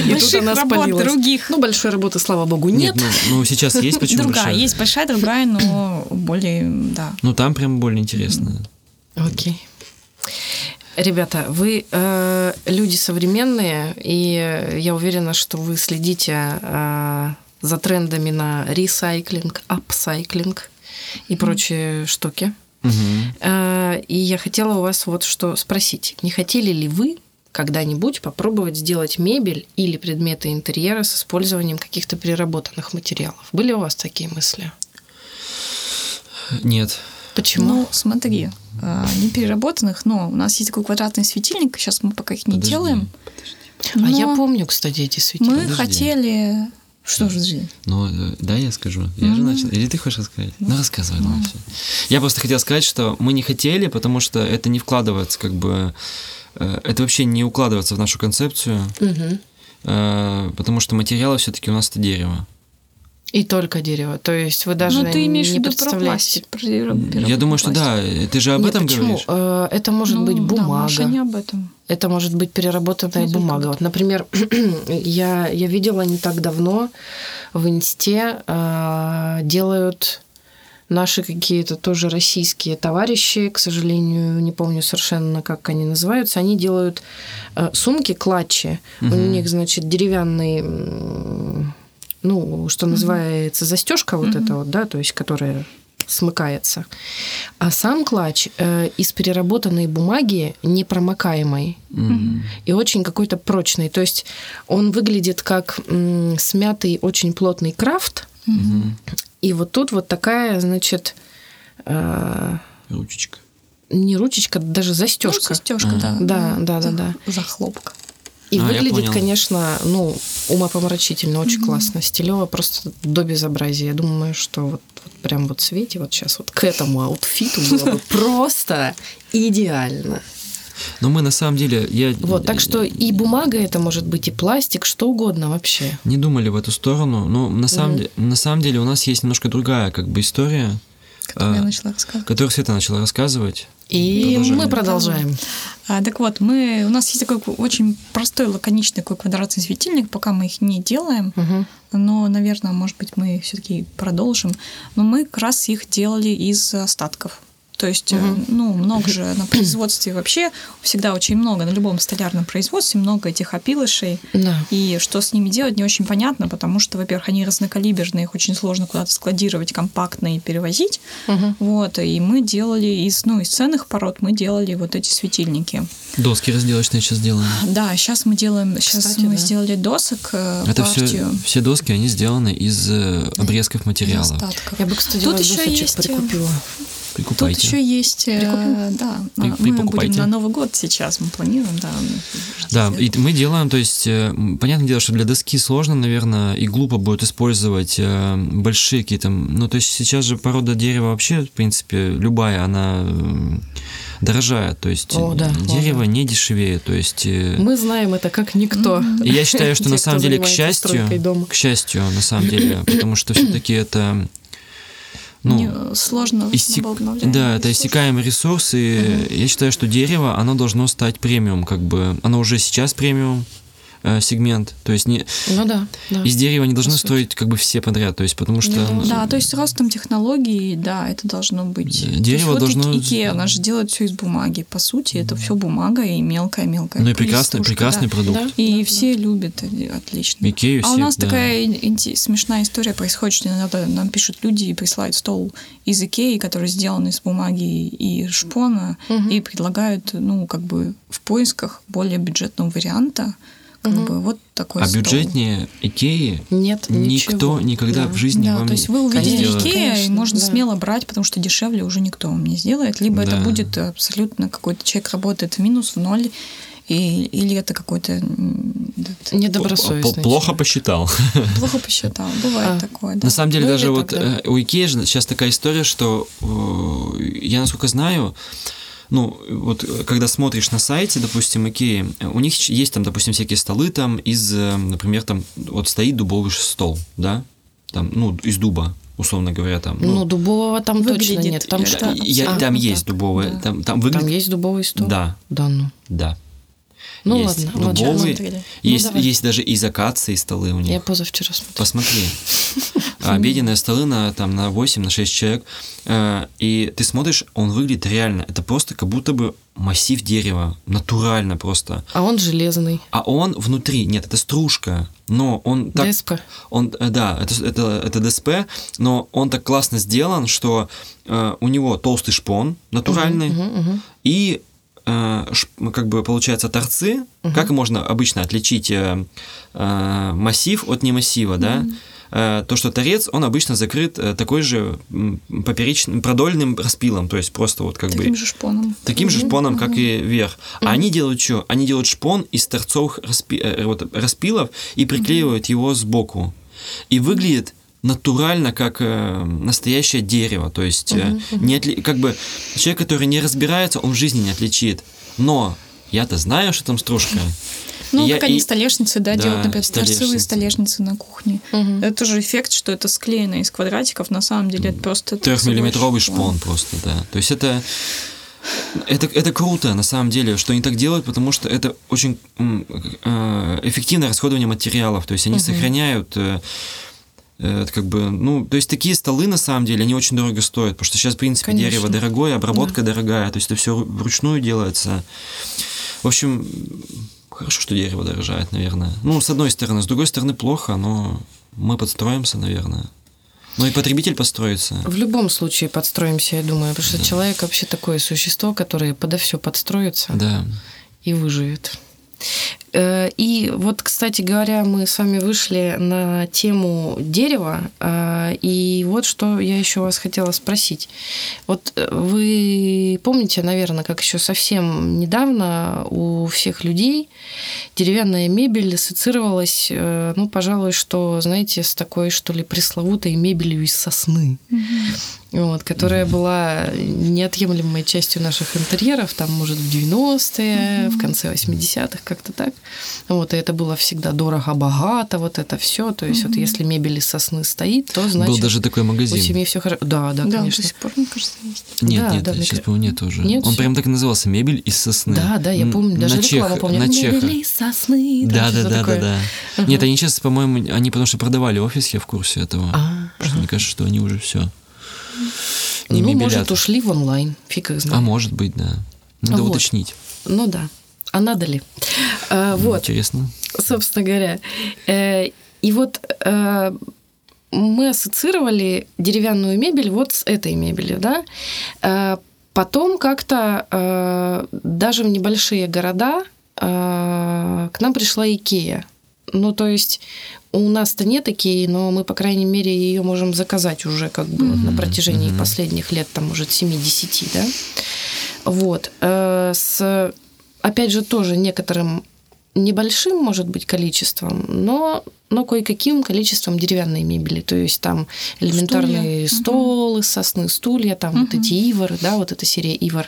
больших работ других. Ну, большой работы, слава богу, нет. Ну, ну, сейчас есть почему Другая, есть большая, другая, но более, да. Ну, там прям более интересно. Окей. Ребята, вы э, люди современные, и я уверена, что вы следите э, за трендами на ресайклинг, апсайклинг и прочие штуки. Э, и я хотела у вас вот что спросить. Не хотели ли вы когда-нибудь попробовать сделать мебель или предметы интерьера с использованием каких-то переработанных материалов? Были у вас такие мысли? Нет. Почему? Ну, смотри, а, не переработанных, но у нас есть такой квадратный светильник, сейчас мы пока их не подожди, делаем. Подожди. А я помню, кстати, эти светильники. Мы подожди. хотели Что же жизнь? Ну, э, да, я скажу. Я mm-hmm. же начал. Или ты хочешь рассказать? Ну, рассказывай, mm-hmm. ну, Я просто хотел сказать, что мы не хотели, потому что это не вкладывается, как бы... Э, это вообще не укладывается в нашу концепцию, mm-hmm. потому что материалы все-таки у нас это дерево. И только дерево. То есть вы даже ну, ты имеешь не в виду представляете. Про пластик, про Я думаю, что да. Ты же об Нет, этом почему? говоришь. Э, Это может Ну, быть да, бумага. Маша не об этом. Это может быть переработанная Не только бумага. Вот, например, я, я видела не так давно в Инсте э, делают наши какие-то тоже российские товарищи, к сожалению, не помню совершенно, как они называются, они делают э, сумки, клатчи. У Мгм. них, значит, деревянный, ну, что называется, застежка вот эта вот, да, то есть, которая смыкается. А сам клатч э, из переработанной бумаги непромокаемой М. и очень какой-то прочный. То есть он выглядит как м, смятый очень плотный крафт. Мгм. И вот тут вот такая, значит, э, Ручечка. не ручечка, даже Ну, застежка. застежка, Ага. да. Да, да, да, да. Захлопка. И А, выглядит, конечно, ну, умопомрачительно, очень Мгм. классно. Стилево просто до безобразия. Я думаю, что вот, вот прям вот Свете вот сейчас вот к этому аутфиту было бы просто идеально. Но мы на самом деле... Я Вот, так что и бумага это может быть, и пластик, что угодно вообще. не думали в эту сторону. Но на самом, Мгм. деле, на самом деле у нас есть немножко другая как бы история, Которую я А, начала рассказывать. которую Света начала рассказывать. И Продолжаем. мы продолжаем. А, так вот, мы, у нас есть такой очень простой, лаконичный такой квадратный светильник, пока мы их не делаем, Мгм. но, наверное, может быть, мы все-таки продолжим. Но мы как раз их делали из остатков. То есть, Мгм. ну, много же на производстве вообще, всегда очень много, на любом столярном производстве много этих опилышей. Да. И что с ними делать, не очень понятно, потому что, во-первых, они разнокалиберные, их очень сложно куда-то складировать компактно и перевозить. Мгм. Вот, и мы делали из, ну, из ценных пород мы делали вот эти светильники. Доски разделочные сейчас делаем. Да, сейчас мы делаем, сейчас Кстати, мы да. сделали досок э, Это все, партию все доски, они сделаны из э, обрезков материала. остатков. Я бы, кстати, Тут досочек есть, э, прикупила. Тут Прикупайте. еще есть, э, да, При- при- мы покупайте. будем на Новый год сейчас, мы планируем, да. Да, и мы делаем, то есть, э, понятное дело, что для доски сложно, наверное, и глупо будет использовать э, большие какие-то, ну, то есть сейчас же порода дерева вообще, в принципе, любая, она э, дорожает, то есть О, да, о, дерево да. не дешевее, то есть... э, Мы знаем это как никто. и я считаю, что на самом деле, к счастью, к счастью, на самом деле, потому что все-таки это, ну, Не- сложно возобновляемый Да, это ресурс. иссякаемый ресурс, и я считаю, что дерево, оно должно стать премиум, как бы, оно уже сейчас премиум э, сегмент, то есть не, Ну да, да. из дерева не должны стоить как бы все подряд, то есть потому что Не должно. Да, то есть ростом технологий, да, это должно быть. Да, То есть дерево вот должно- И- Икеа, она же делает все из бумаги. По сути, это все бумага и мелкая-мелкая. ну и прекрасный, прекрасный да. продукт. Да, И да, все любят, э, отлично. Икею А у нас да. такая смешная история происходит, что иногда нам пишут люди и присылают стол из Икеи, который сделан из бумаги и шпона, Мгм. и предлагают, ну, как бы в поисках более бюджетного варианта, как Мгм. бы вот такой А стол. бюджетнее Икеи Нет, никто ничего. никогда Да. в жизни Да, вам то есть вы увидели Икея, и можно да. смело брать, потому что дешевле уже никто вам не сделает. Либо это Да. будет абсолютно какой-то человек работает в минус, в ноль, и, или это какой-то Недобросовестный. Плохо посчитал. плохо посчитал. Бывает А. такое, да. На самом деле, Ну, даже вот так, да. э, у Икеи сейчас такая история, что э, я, насколько знаю, ну, вот э, когда смотришь на сайте, допустим, Икеи, э, у них есть там, допустим, всякие столы там из, э, например, там вот стоит дубовый стол, да, там, ну, из дуба, условно говоря, там. Ну, дубового там точно выглядит нет. Там что? я- абсолютно там так, есть дубовые, да. там, там Там выглядит... есть дубовый стол? Да, Да, ну. да. Ну есть ладно, ладно. дубовые. Ну, есть, давай. есть даже из акации столы у них. Я позавчера смотрела. Посмотри. Обеденные столы на, там, на 8, на 6 человек. Э, И ты смотришь, он выглядит реально. Это просто как будто бы массив дерева. Натурально просто. А он железный. А он внутри, нет, это стружка. Но он так... Деспа. Он, э, да, это, это, это ДСП, но он так классно сделан, что э, у него толстый шпон натуральный, Мгм, мгм. и э, ш- как бы получается торцы. Как можно обычно отличить э, э, массив от немассива, да? Э, То, что торец, он обычно закрыт э, такой же поперечным, продольным распилом, то есть просто вот как Таким бы же шпоном. таким же шпоном, как и верх. А они делают что? Они делают шпон из торцовых распи- э, вот, распилов и приклеивают его сбоку. и выглядит натурально как э, настоящее дерево. То есть, э, не отли... как бы человек, который не разбирается, он в жизни не отличит. Но я-то знаю, что там стружка. Ну, И как я- они и- столешницы, да, Да, делают, например, торцевые столешницы. столешницы на кухне. Это тоже эффект, что это склеено из квадратиков, на самом деле это просто... Трехмиллиметровый торцевой шпон просто, да. То есть это, это, это круто, на самом деле, что они так делают, потому что это очень э, эффективное расходование материалов. То есть они сохраняют э, э, как бы, ну, то есть такие столы, на самом деле, они очень дорого стоят, потому что сейчас, в принципе, Конечно. дерево дорогое, обработка дорогая, то есть это все вручную делается. В общем, хорошо, что дерево дорожает, наверное. Ну, с одной стороны, с другой стороны, плохо, но мы подстроимся, наверное. Ну и потребитель подстроится. В любом случае подстроимся, я думаю, потому что человек вообще такое существо, которое подо все подстроится Да. и выживет. Э, И вот, кстати говоря, мы с вами вышли на тему дерева, э, и вот что я еще вас хотела спросить. Вот э, вы помните, наверное, как еще совсем недавно у всех людей деревянная мебель ассоциировалась, ну, пожалуй, что, знаете, с такой, что ли, пресловутой мебелью из сосны вот, которая была неотъемлемой частью наших интерьеров, там, может, в 90-е, в конце 80-х, как-то так. Вот, и это было всегда дорого-богато, вот это все. То есть, вот если мебель из сосны стоит, то значит Был даже такой у магазин. семьи все хорошо. Да, да, Да, конечно. до сих пор, мне кажется, есть. Нет, Да, нет, да, сейчас, по-моему, нет уже. Нет, Он всё. прям так и назывался «Мебель из сосны». Да, да, я помню, даже на рекламу чех- помню. На чехах. Мебель из сосны. Да, да, да, да, да. Нет, они сейчас, по-моему, они потому что продавали офис, я в курсе этого. А, мне кажется, что они уже все. Не ну, мебелят. может, ушли в онлайн, фиг их знает. А может быть, да. Надо Вот. уточнить. Ну да. А надо ли? А, вот. Интересно. собственно говоря. Э, И вот э, мы ассоциировали деревянную мебель вот с этой мебелью, да. Э, Потом как-то э, даже в небольшие города э, к нам пришла Икея. Ну, то есть у нас-то нет Икеи, но мы, по крайней мере, ее можем заказать уже как бы вот на протяжении мгм. последних лет, там, может, 7-10, да. Вот. Э, С, опять же, тоже некоторым небольшим, может быть, количеством, но, но кое-каким количеством деревянной мебели. То есть там элементарные Стулья. стол из сосны, стулья, там вот Мгм. эти ивор, да, вот эта серия ивор.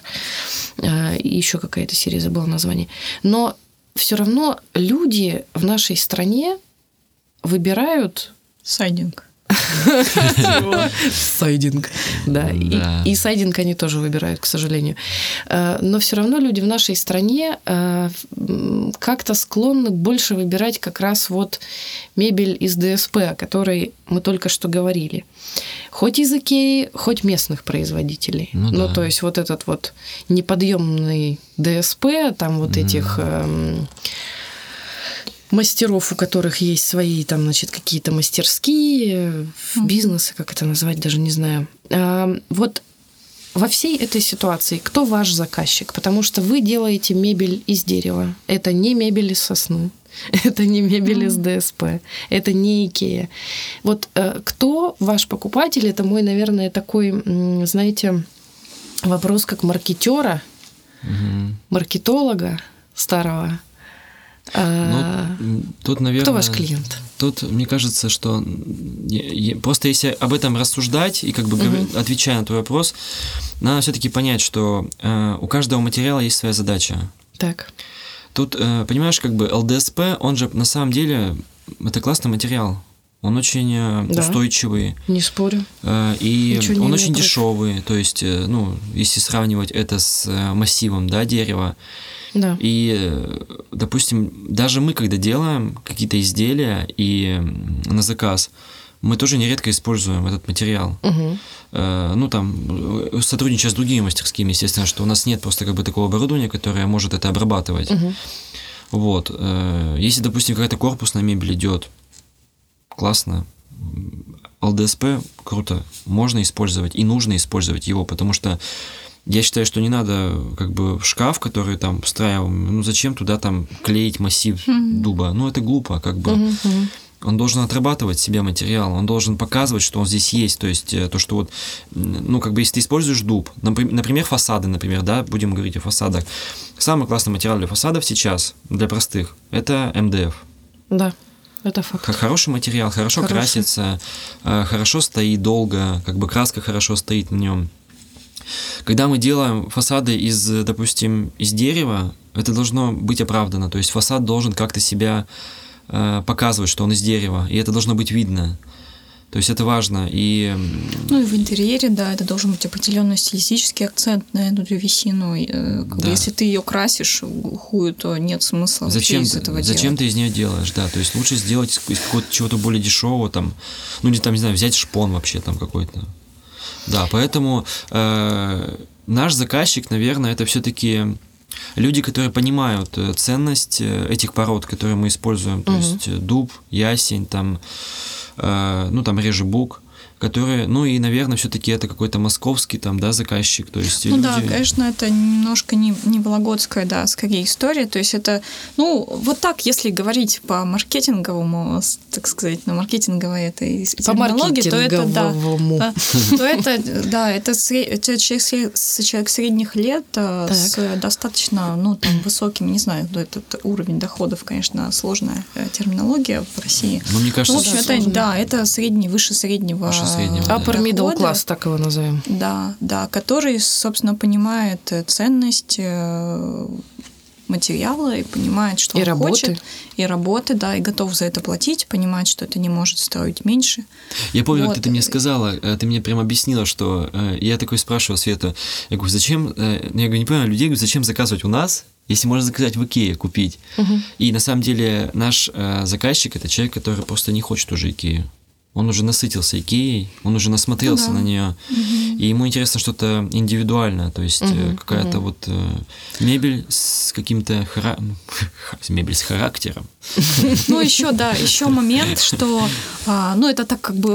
Э, еще какая-то серия, забыла название. Но все равно люди в нашей стране выбирают Сайдинг. сайдинг. Да, и- сайдинг они тоже выбирают, к сожалению. Э, Но все равно люди в нашей стране э, как-то склонны больше выбирать как раз вот мебель из ДСП, о которой мы только что говорили. Хоть из Икеи, хоть местных производителей. Ну да. то есть вот этот вот неподъемный ДСП, там вот этих эм, мастеров, у которых есть свои там, значит, какие-то мастерские, бизнесы, как это назвать, даже не знаю. А, Вот во всей этой ситуации кто ваш заказчик? Потому что вы делаете мебель из дерева. Это не мебель из сосны. Это не мебель из ДСП. Это не Икея. Вот э, кто ваш покупатель? Это мой, наверное, такой, знаете, вопрос как маркетера, маркетолога старого. Ну, м, тут, наверное... Кто ваш клиент? Тут, мне кажется, что просто если об этом рассуждать и как бы Мгм. отвечая на твой вопрос, надо все-таки понять, что э, у каждого материала есть своя задача. Так. Тут, э, понимаешь, как бы ЛДСП, он же на самом деле это классный материал. Он очень э, Да. устойчивый, Не спорю. э, и Ничего он очень против. дешевый. То есть, э, ну, если сравнивать это с э, массивом, да, дерева, Да. и, э, допустим, даже мы, когда делаем какие-то изделия и на заказ, мы тоже нередко используем этот материал. Э, Ну, там, э, сотрудничая с другими мастерскими, естественно, что у нас нет просто как бы такого оборудования, которое может это обрабатывать. Мгм. Вот. Если, допустим, какая-то корпусная мебель идет, классно. ЛДСП круто. Можно использовать и нужно использовать его, потому что я считаю, что не надо как бы шкаф, который там встраиваем, ну зачем туда там клеить массив дуба? Ну это глупо, как бы. Он должен отрабатывать себе материал, он должен показывать, что он здесь есть. То есть э, то, что вот, ну, как бы, если ты используешь дуб, напри- например, фасады, например, да, будем говорить о фасадах. Самый классный материал для фасадов сейчас, для простых, это МДФ. Да. это факт. Хороший материал, хорошо хороший. красится, э, хорошо стоит долго, как бы краска хорошо стоит на нем. Когда мы делаем фасады из, допустим, из дерева, это должно быть оправдано. То есть фасад должен как-то себя э, показывать, что он из дерева, и это должно быть видно. То есть это важно. И... Ну и в интерьере, да, это должен быть определенный стилистический акцент на эту древесину. Э, да. Если ты ее красишь хую, то нет смысла зачем из этого Зачем делать. ты из нее делаешь, да. То есть лучше сделать из какого-то чего-то более дешевого, там, ну не там, не знаю, взять шпон вообще там какой-то. Да, поэтому э, наш заказчик, наверное, это все-таки люди, которые понимают э, ценность э, этих пород, которые мы используем, то угу. есть э, дуб, ясень, там, э, ну там реже бук, которые, ну и, наверное, все-таки это какой-то московский там, да, заказчик, то есть Ну люди... да, конечно, это немножко не, не вологодская, да, скорее история, то есть это, ну, вот так, если говорить по маркетинговому, так сказать, на маркетинговой этой терминологии, то это, да, то это, да, это, человек, средних лет так. с достаточно, ну, там, высоким, не знаю, этот уровень доходов, конечно, сложная э, терминология в России. Ну, мне кажется, ну, в общем, это, да, это средний, выше среднего среднего. Upper middle class, так его назовем. Да, да, который, собственно, понимает ценность э, материала и понимает, что и он работы. хочет, и работы, да, и готов за это платить, понимает, что это не может стоить меньше. Я помню, вот. как ты мне сказала, э, ты мне прям объяснила, что э, я такой спрашивал Свету, я говорю, зачем, я говорю, не понимаю людей, говорю, зачем заказывать у нас, если можно заказать в Икее, купить. Угу. И на самом деле наш заказчик это человек, который просто не хочет уже Икею он уже насытился Икеей, он уже насмотрелся ну, да. на нее, угу. и ему интересно что-то индивидуальное, то есть угу, какая-то угу. вот э, мебель с каким-то хара... мебель с характером. Ну еще да, еще момент, что а, ну это так как бы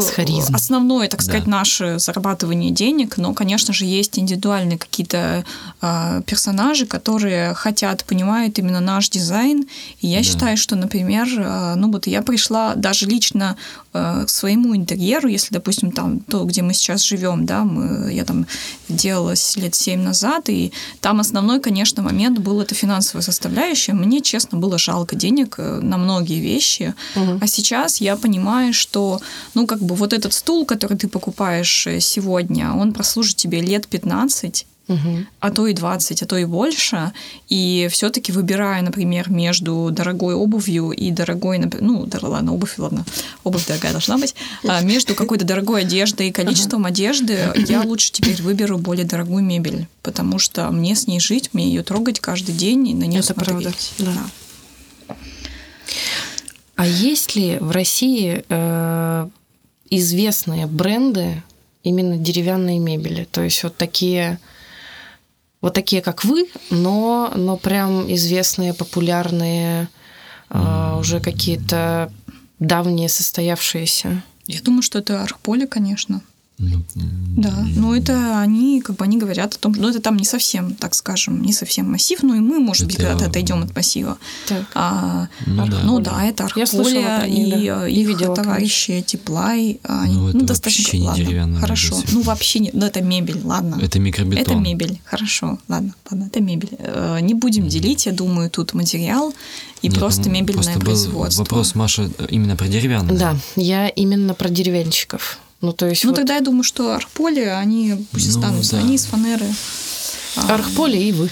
основное, так сказать, наше зарабатывание денег, но конечно же есть индивидуальные какие-то а, персонажи, которые хотят, понимают именно наш дизайн, и я считаю, что, например, а, ну вот я пришла даже лично к своему интерьеру, если, допустим, там то, где мы сейчас живем, да, мы, я там делалась лет семь назад, и там основной, конечно, момент был это финансовая составляющая. Мне, честно, было жалко денег э, на многие вещи, угу. а сейчас я понимаю, что, ну, как бы вот этот стул, который ты покупаешь э, сегодня, он прослужит тебе лет 15, угу. а то и 20, а то и больше. И все-таки выбирая, например, между дорогой обувью и дорогой, ну, да, ладно, обувь, ладно, обувь дорогая должна быть, а между какой-то дорогой одеждой и количеством ага. одежды, я лучше теперь выберу более дорогую мебель, потому что мне с ней жить, мне ее трогать каждый день и на нее Это смотреть. правда. Да. да. А есть ли в России э, известные бренды именно деревянной мебели? То есть вот такие вот такие, как вы, но, но прям известные, популярные, mm. уже какие-то давние состоявшиеся. Я думаю, что это Архполе, конечно. Да, но это они, как бы они говорят о том, что ну, это там не совсем, так скажем, не совсем массив, но и мы, может быть, когда-то отойдем от массива. Так. А, ну, да. ну да, это Архполя и, да. и их видела, товарищи конечно. Теплай, они, ну, ну достаточно не ладно, хорошо. Мебель. Ну вообще не, ну это мебель, ладно. Это микробетон. Это мебель, хорошо, ладно, ладно, это мебель. Э, не будем mm. делить, я думаю, тут материал и Нет, просто мебельное просто производство. вопрос, Маша, именно про деревянное. Да, я именно про деревянщиков. Ну, то есть ну вот... тогда я думаю, что архполи, они пусть ну, останутся, да. они из фанеры. А, архполи и вы.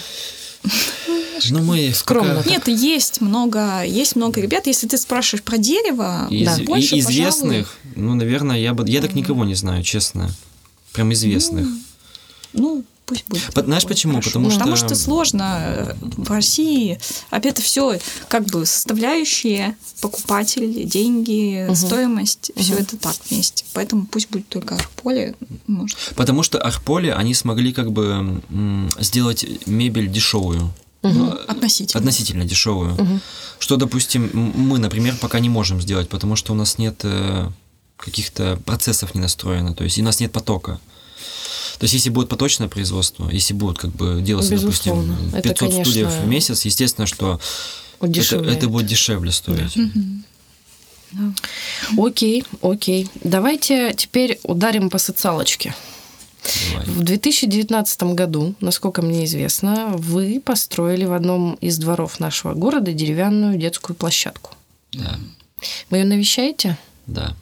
Ну, мы скромно. Нет, есть много, есть много ребят. Если ты спрашиваешь про дерево, из, да, больше, и известных, пожалуй... ну, наверное, я бы, я так никого не знаю, честно, прям известных. Ну, ну пусть будет. Знаешь почему? Хорошо. Потому что... Потому что сложно э, в России. Опять это все как бы составляющие, покупатель, деньги, угу. стоимость, угу. все это так вместе. Поэтому пусть будет только Арполе. Может. Потому что Арполе они смогли как бы сделать мебель дешевую. Угу. Относительно. Относительно дешевую. Угу. Что, допустим, мы, например, пока не можем сделать, потому что у нас нет э, каких-то процессов не настроено, то есть у нас нет потока. То есть, если будет поточное производство, если будет как бы делаться, Безусловно. допустим, 500 это, конечно... студиев в месяц, естественно, что это, это будет дешевле стоить. Да. Окей, окей. Давайте теперь ударим по социалочке. Давай. В 2019 году, насколько мне известно, вы построили в одном из дворов нашего города деревянную детскую площадку. Да. Вы ее навещаете? Да.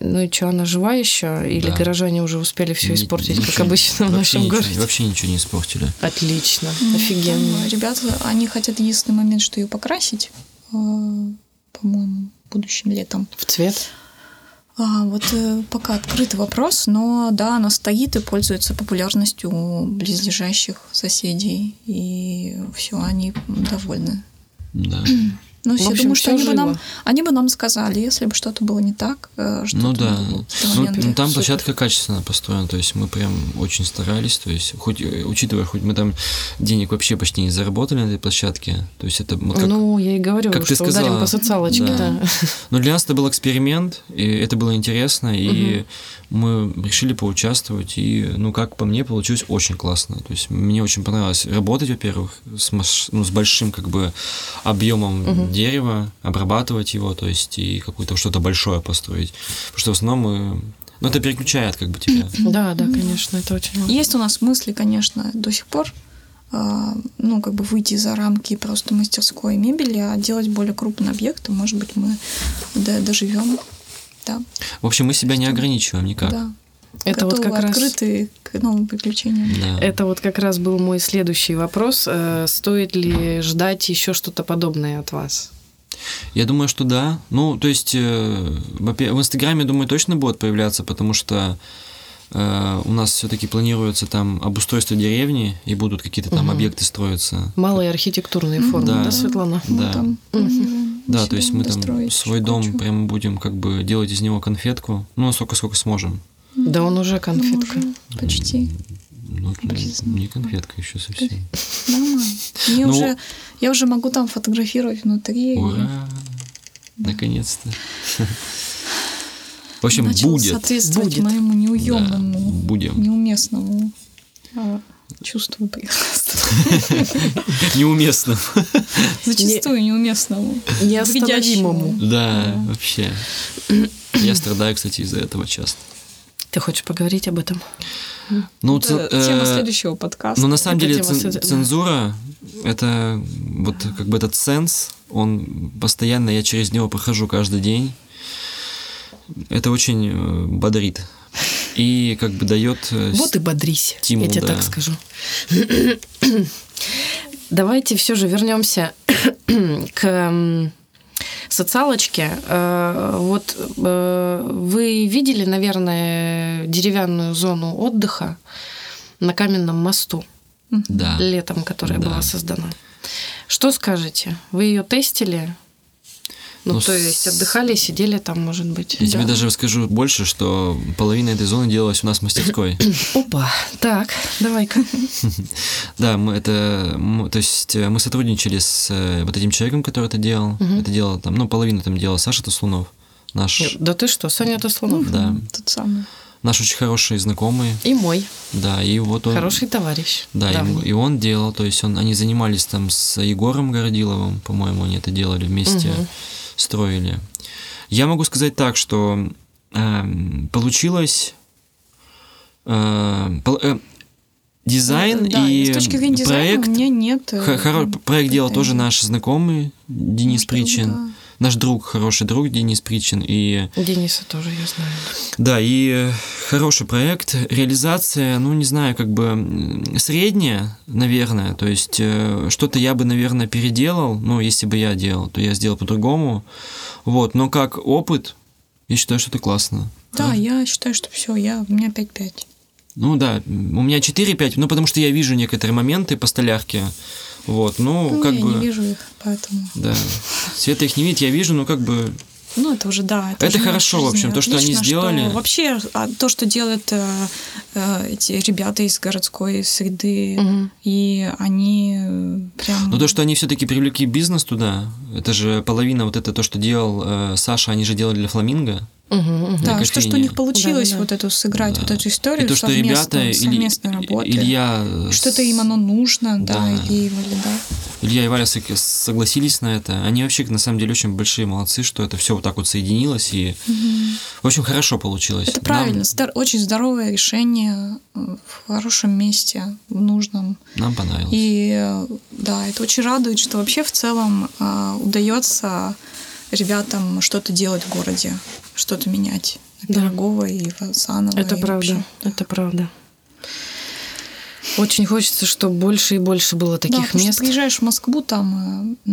Ну и что, она жива еще? Или Да. горожане уже успели все испортить, как обычно в нашем ничего- городе? Вообще ничего не испортили. Отлично, Там, офигенно. э, Ребята, они хотят единственный момент, что ее покрасить, э, по-моему, будущим летом. В цвет? А, вот э, пока открытый вопрос, но да, она стоит и пользуется популярностью у близлежащих соседей, и все, они довольны. Да. Ну, В я думаю, что они бы, нам, они бы нам сказали, если бы что-то было не так, э, Ну да. Ну, ну, там Супер. площадка качественно построена, то есть мы прям очень старались, то есть хоть э, учитывая, хоть мы там денег вообще почти не заработали на этой площадке, то есть это вот как, ну, я и говорю, как ты что ударим сказала, по социалочке, да. да. Но для нас это был эксперимент, и это было интересно, и мы решили поучаствовать, и, ну, как по мне, получилось очень классно. То есть мне очень понравилось работать, во-первых, с, маш- ну, с большим, как бы, объемом дерева, обрабатывать его, то есть и какое-то что-то большое построить. Потому что в основном мы... Ну, это переключает, как бы, тебя. Да, да, конечно, это очень важно. Есть у нас мысли, конечно, до сих пор, а, ну, как бы выйти за рамки просто мастерской мебели, а делать более крупные объекты. Может быть, мы доживем. Да, В общем, мы себя не ограничиваем никак. да. Это вот как раз- открыты к новым приключениям. Да. Это вот как раз был мой следующий вопрос. Э, Стоит ли ждать еще что-то подобное от вас? Я думаю, что да. Ну, то есть, э, в Инстаграме, думаю, точно будет появляться, потому что э, у нас все-таки планируется там обустройство деревни, и будут какие-то там Мгм. объекты строиться. Малые архитектурные формы, да, Да. Светлана? Да. там планируем Да, то есть мы там свой дом кучу. прям будем как бы делать из него конфетку, ну, настолько, сколько сможем. Да он уже Ну, конфетка. уже почти. Ну, не конфетка еще совсем. Нормально. Мне Ну- уже, я уже могу там фотографировать внутри. и Ура! Наконец-то. В общем, начал будет. соответствовать Будет. моему Да, неуемному, будем. неуместному а, чувству прекрасно. Неуместно. Зачастую неуместному. Неостановимому. Да, вообще. Я страдаю, кстати, из-за этого часто. Ты хочешь поговорить об этом? Ну, Это ц- тема э, следующего подкаста. Ну, на самом Это деле, тема цен- да. цензура это вот как бы этот сенс, он постоянно, я через него прохожу каждый день. Это очень э, бодрит. И как бы дает... э, Вот и бодрись, стимул, я тебе да. так скажу. Давайте все же вернемся к м, социалочке. Э, Вот э, вы видели, наверное, деревянную зону отдыха на каменном мосту Да. летом, которая Да. была создана. Что скажете? Вы ее тестили? Ну, Ну, то есть отдыхали, сидели там, может быть. Я тебе Да. даже скажу больше, что половина этой зоны делалась у нас в мастерской. Опа, так, давай-ка. Да, мы это, то есть э, мы сотрудничали с э, вот этим человеком, который это делал. Это делал там, ну половину там делал Саша Тослунов, наш, Да ты что, Саня Тосланов? да, Тот самый. наш очень хороший знакомый, И мой да, и вот он, хороший товарищ. да, и, давний. и он делал, то есть он, они занимались там с Егором Городиловым, по-моему, они это делали вместе, Мгм. Строили. Я могу сказать так, что эм, получилось э, пол- э, дизайн Ну, да, и с точки зрения дизайна проект у меня нет. э, хоро- проект делал тоже наш знакомый Денис Может, друг, Причин, да. Наш друг, хороший друг Денис Причин. И Дениса тоже я знаю. да, и э, хороший проект, реализация, ну не знаю, как бы средняя, наверное. То есть э, что-то я бы, наверное, переделал. Ну, если бы я делал, то я сделал по-другому. Вот, но как опыт, я считаю, что это классно. Да, я считаю, что все, я, у меня 5-5. Ну да, у меня 4-5, ну потому что я вижу некоторые моменты по столярке. Вот, ну, Ну, как я бы. не вижу их, поэтому. Да. Света их не видит, я вижу, ну как бы. Ну, это уже, да. Это же хорошо, в общем, то, что они Отлично, сделали. вообще, а, то, что делают э, э, эти ребята из городской среды, Мгм. и они э, прям... Ну то, что они все-таки привлекли бизнес туда, это же половина вот это то, что делал э, Саша, они же делали для Фламинго. Мгм, мгм. Да, что, что у них получилось Да, да, да. вот эту сыграть, Да. вот эту историю И то, что совместно- ребята, совместной работы. Илья... Что-то им оно нужно, да, Да. или Ивале, да. Илья и Валя сог- согласились на это. Они вообще, на самом деле, очень большие молодцы, что это все вот так вот соединилось. И, в общем, хорошо получилось. Это Нам- правильно, здор- очень здоровое решение э, в хорошем месте, в нужном. Нам, понравилось. И э, да, это очень радует, что вообще в целом э, удается ребятам что-то делать в городе, что-то менять. На Да. Пирогова и Санова. Это и правда, вообще. это правда. Очень хочется, чтобы больше и больше было Да, таких что мест. приезжаешь в Москву, там, э,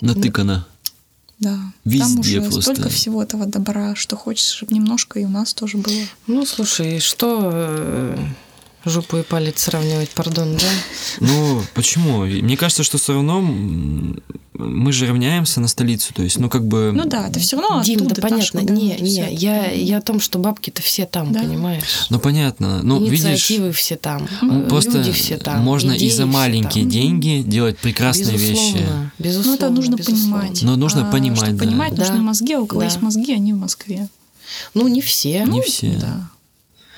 Натыкано. да, там Везде уже просто. столько всего этого добра, что хочешь, чтобы немножко и у нас тоже было. Ну, слушай, что э, жопу и палец сравнивать, пардон, да? Ну, почему? Мне кажется, что все равно мы же равняемся на столицу. То есть, ну, как бы... Ну да, это все равно Дим, да понятно. Да, не, не, я, я о том, что бабки-то все там, Да. понимаешь? Ну, понятно. Ну, видишь, Инициативы все там, ну, просто люди все там. можно и за все маленькие там. деньги делать прекрасные вещи. Безусловно, безусловно. Ну, это нужно безусловно. понимать. Но нужно А понимать, Чтобы да. понимать, Да. нужны мозги, а у кого Да. есть мозги, они в Москве. Ну, не все. Не все. Да.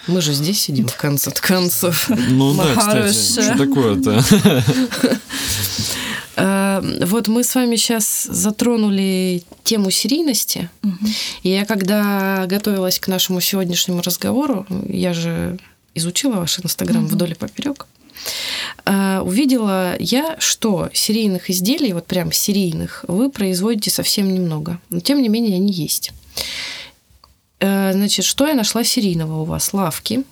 Мы же здесь сидим в конце концов. Ну да, кстати, что такое-то? Э, Вот мы с вами сейчас затронули тему серийности. И я когда готовилась к нашему сегодняшнему разговору, я же изучила ваш инстаграм вдоль и поперек, увидела я, что серийных изделий, вот прям серийных, вы производите совсем немного. Но тем не менее они есть. Э, Значит, что я нашла серийного у вас? Лавки,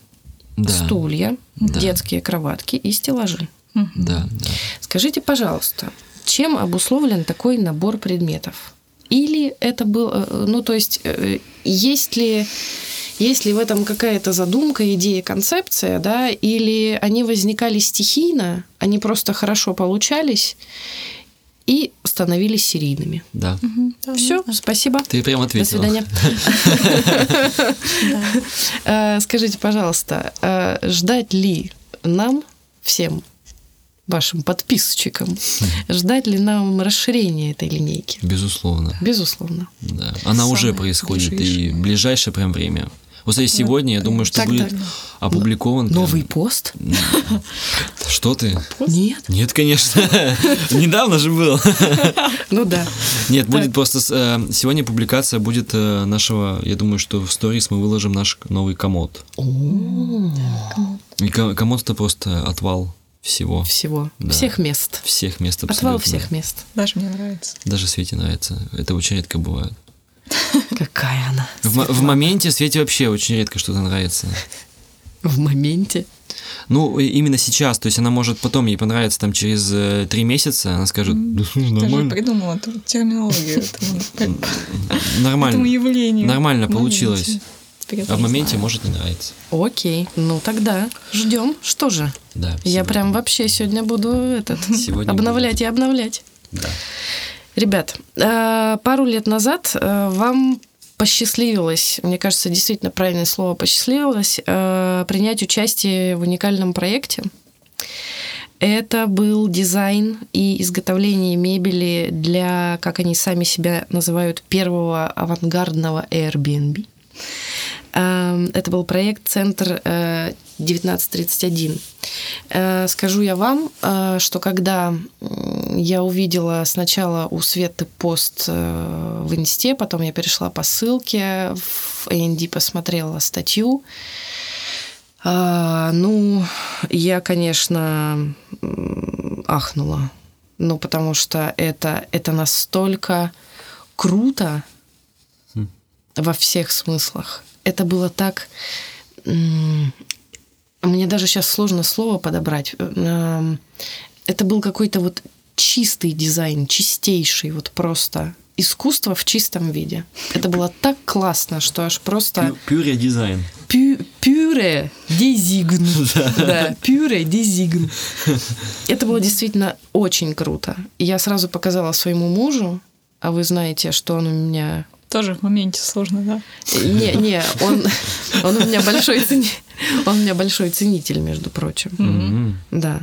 Да, стулья, Да. детские кроватки и стеллажи. Да, да. Скажите, пожалуйста, чем обусловлен такой набор предметов? Или это был, э, ну то есть, э, есть ли, есть ли в этом какая-то задумка, идея, концепция, да, или они возникали стихийно, они просто хорошо получались и становились серийными? Да. Да, Все, да, спасибо. Ты прям До ответила. свидания. да. Э, Скажите, пожалуйста, э, ждать ли нам всем вашим подписчикам, ждать ли нам расширения этой линейки? Безусловно. Безусловно. Да. Она Самое уже происходит и ближайшее. в ближайшее прям время. Вот кстати, сегодня, я думаю, что Так, будет опубликован... прям- Новый пост? Что ты? Нет. Нет, конечно. Недавно же был. Ну да. Нет, будет просто... э, Сегодня публикация будет э, нашего... Я думаю, что в сторис мы выложим наш новый комод. И ко- комод это просто отвал всего. Всего. Да. Всех мест. Всех мест Отвал абсолютно. всех мест. Даже мне нравится. Даже Свете нравится. Это очень редко бывает. Какая она. В, в моменте Свете вообще очень редко что-то нравится. В моменте. Ну, именно сейчас. То есть она может потом, ей понравится там через э, три месяца, она скажет, да, Ты же нормально, придумала эту терминологию этому, этому нормально, явлению. нормально получилось. А в моменте может не нравиться. Окей. Ну тогда ждем. Что же? Да. Я прям вообще сегодня буду этот обновлять и обновлять. Да. Ребят, э, пару лет назад э, вам посчастливилось, мне кажется, действительно правильное слово посчастливилось, э, принять участие в уникальном проекте. Это был дизайн и изготовление мебели для, как они сами себя называют, первого авангардного Airbnb. Эм, Это был проект «Центр э, 1931». Э, Скажу я вам, э, что когда я увидела сначала у Светы пост э, в Инсте, потом я перешла по ссылке, в A&D посмотрела статью, ну, я, конечно, ахнула. Ну, потому что это, это настолько круто Хм. во всех смыслах. Это было так... Мне даже сейчас сложно слово подобрать. Это был какой-то вот чистый дизайн, чистейший, вот просто искусство в чистом виде. Это было так классно, что аж просто... Пюре дизайн. Пю- Пюре дезигн. Да, пюре дезигн. Это было действительно очень круто. Я сразу показала своему мужу, а вы знаете, что он у меня... Тоже в моменте сложно, да? Не, не, он, он у меня большой цени... Он у меня большой ценитель, между прочим. М. Да.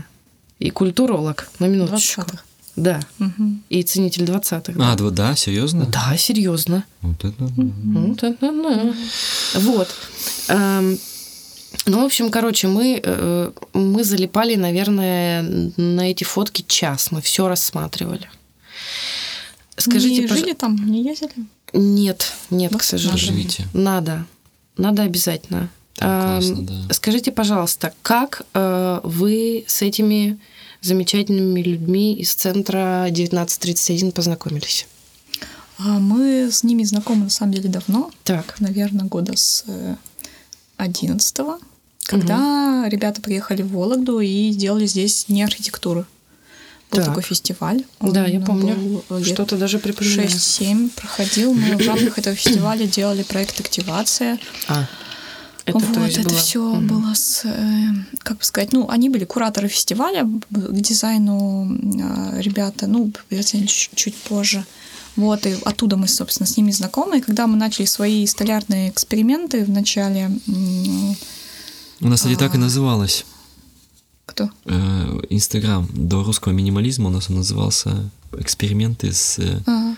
И культуролог, на минуточку. 20-х. Да. Мгм. И ценитель 20-х. А, да, да, серьезно? Да, серьезно. Вот это. Ну, да-да-да. Вот. Эм, Ну, в общем, короче, мы, э, мы залипали, наверное, на эти фотки час. Мы все рассматривали. Скажите, не пож- жили там, не ездили? Нет, нет, Да? к сожалению. Живите. Надо. Надо обязательно. Там классно, да. Скажите, пожалуйста, как э, вы с этими замечательными людьми из центра 1931 познакомились? А мы с ними знакомы на самом деле давно. Так. Наверное, года с 11 когда угу. ребята приехали в Вологду и сделали здесь не архитектуру. Был так. такой фестиваль. Он да, я помню. Что-то даже припоминаю. 6-7 проходил. Мы в рамках этого фестиваля делали проект «Активация». А. Это, вот, это было... все mm было с, э, как бы сказать, ну, они были кураторы фестиваля к дизайну э, ребята, ну, чуть, чуть позже. Вот, и оттуда мы, собственно, с ними знакомы. И когда мы начали свои столярные эксперименты в начале... У нас, а... так и называлось. Кто? Э, Инстаграм. До русского минимализма у нас он назывался «Эксперименты с ага.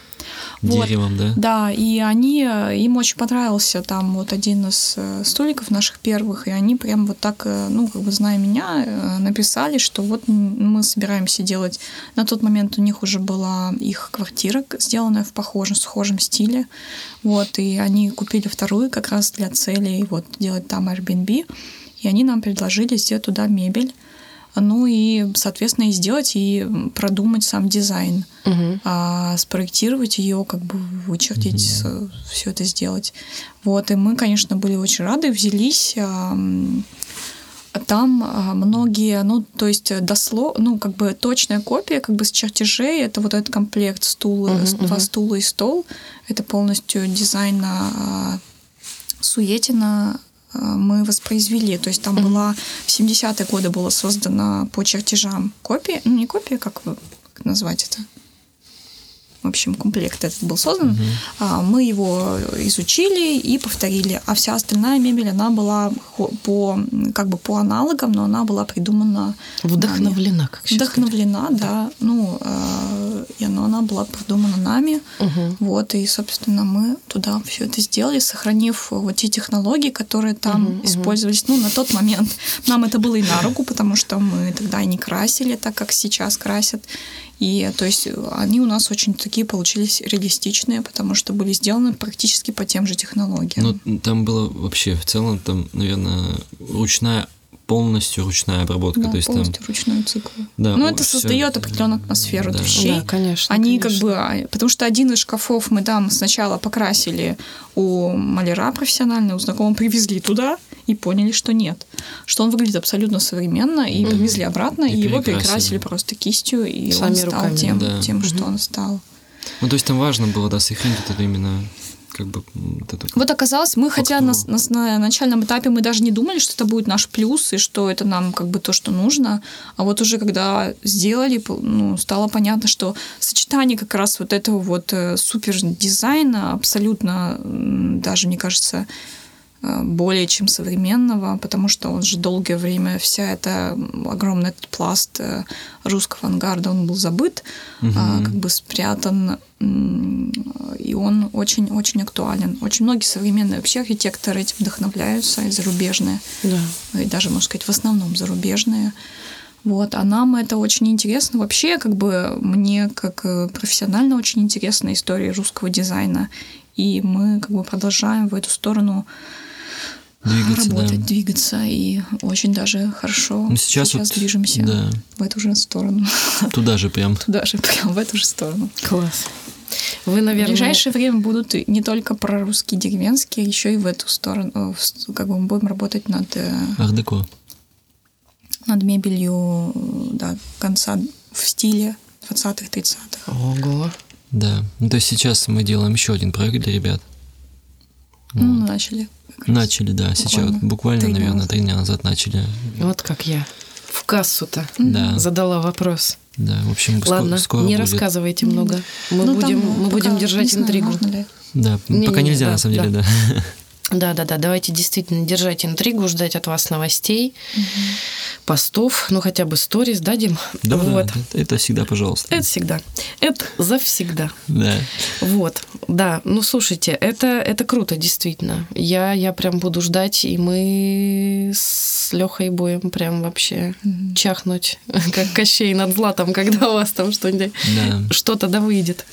деревом», вот. да? Да, и они, им очень понравился там вот один из э, столиков наших первых, и они прям вот так, э, ну, как бы зная меня, написали, что вот мы собираемся делать... На тот момент у них уже была их квартира, сделанная в похожем, схожем стиле, вот, и они купили вторую как раз для целей вот делать там Airbnb, и они нам предложили сделать туда мебель, ну и, соответственно, и сделать, и продумать сам дизайн, угу. а, спроектировать ее, как бы вычертить, угу. все это сделать. Вот, и мы, конечно, были очень рады, взялись. А, там а, многие, ну, то есть дослов, ну, как бы точная копия, как бы с чертежей, это вот этот комплект стула, uh-huh, два uh-huh. стула и стол, это полностью дизайн а, Суетина Э, мы воспроизвели. То есть там mm-hmm. была в 70-е годы была создана по чертежам копия, ну не копия, как, как назвать это? в общем, комплект этот был создан. Угу. Мы его изучили и повторили. А вся остальная мебель, она была по, как бы по аналогам, но она была придумана... Вдохновлена, нами. как Вдохновлена, да. да. Ну, э, и она, была придумана нами. Угу. Вот, и, собственно, мы туда все это сделали, сохранив вот те технологии, которые там угу, использовались. Ну, на тот момент нам это было и на руку, потому что мы тогда и не красили так, как сейчас красят. И то есть они у нас очень такие получились реалистичные, потому что были сделаны практически по тем же технологиям. Ну, там было вообще в целом, там, наверное, ручная полностью ручная обработка. Да, то есть полностью там... ручной цикл. Да, Но это всё... создает определенную атмосферу да. вещей. Да, конечно. Они конечно. как бы... А, потому что один из шкафов мы там сначала покрасили у маляра профессионального, у знакомого привезли туда и поняли, что нет. Что он выглядит абсолютно современно, и mm привезли обратно, и, и его перекрасили просто кистью, и Сами он стал руками, тем, да. тем mm что он стал. Ну, то есть там важно было, да, сохранить это именно как бы вот, это вот оказалось, мы хотя на, на, на начальном этапе мы даже не думали, что это будет наш плюс и что это нам как бы то, что нужно, а вот уже когда сделали, ну, стало понятно, что сочетание как раз вот этого вот э, супер дизайна абсолютно даже, мне кажется, более чем современного, потому что он же долгое время вся эта огромный этот пласт э, русского авангарда он был забыт, угу. как бы спрятан, и он очень-очень актуален. Очень многие современные вообще архитекторы этим вдохновляются, и зарубежные, да. и даже, можно сказать, в основном зарубежные. Вот, а нам это очень интересно. Вообще, как бы мне как э, профессионально очень интересна история русского дизайна. И мы как бы продолжаем в эту сторону двигаться, работать, да. двигаться, и очень даже хорошо ну, сейчас, сейчас вот, движемся да. в эту же сторону. Туда же прям. Туда же прям, в эту же сторону. Класс. Вы, наверное... В ближайшее время будут не только про русские деревенские, еще и в эту сторону. Как бы мы будем работать над... Э, Ардеко. Над мебелью да, конца в стиле 20-х, 30-х. Ого. Да. Ну, то есть сейчас мы делаем еще один проект для ребят. Ну, вот. начали. Начали, да. Сейчас буквально, буквально три наверное, три дня назад начали. Вот как я в кассу-то да. задала вопрос. Да, в общем, Ладно, скоро, скоро не будет. рассказывайте много. Мы ну, будем, там, мы будем держать знаю, интригу. Да, не, пока не, нельзя, да, на самом деле, да. Да, да, да. Давайте действительно держать интригу, ждать от вас новостей, угу. постов, ну хотя бы сторис дадим. Да, вот. да, это, это всегда, пожалуйста. Это всегда. Это завсегда. Да. Вот, да. Ну слушайте, это, это круто, действительно. Я, я прям буду ждать, и мы с Лехой будем прям вообще угу. чахнуть, как Кощей над златом, когда у вас там что-нибудь, да. что-то да выйдет.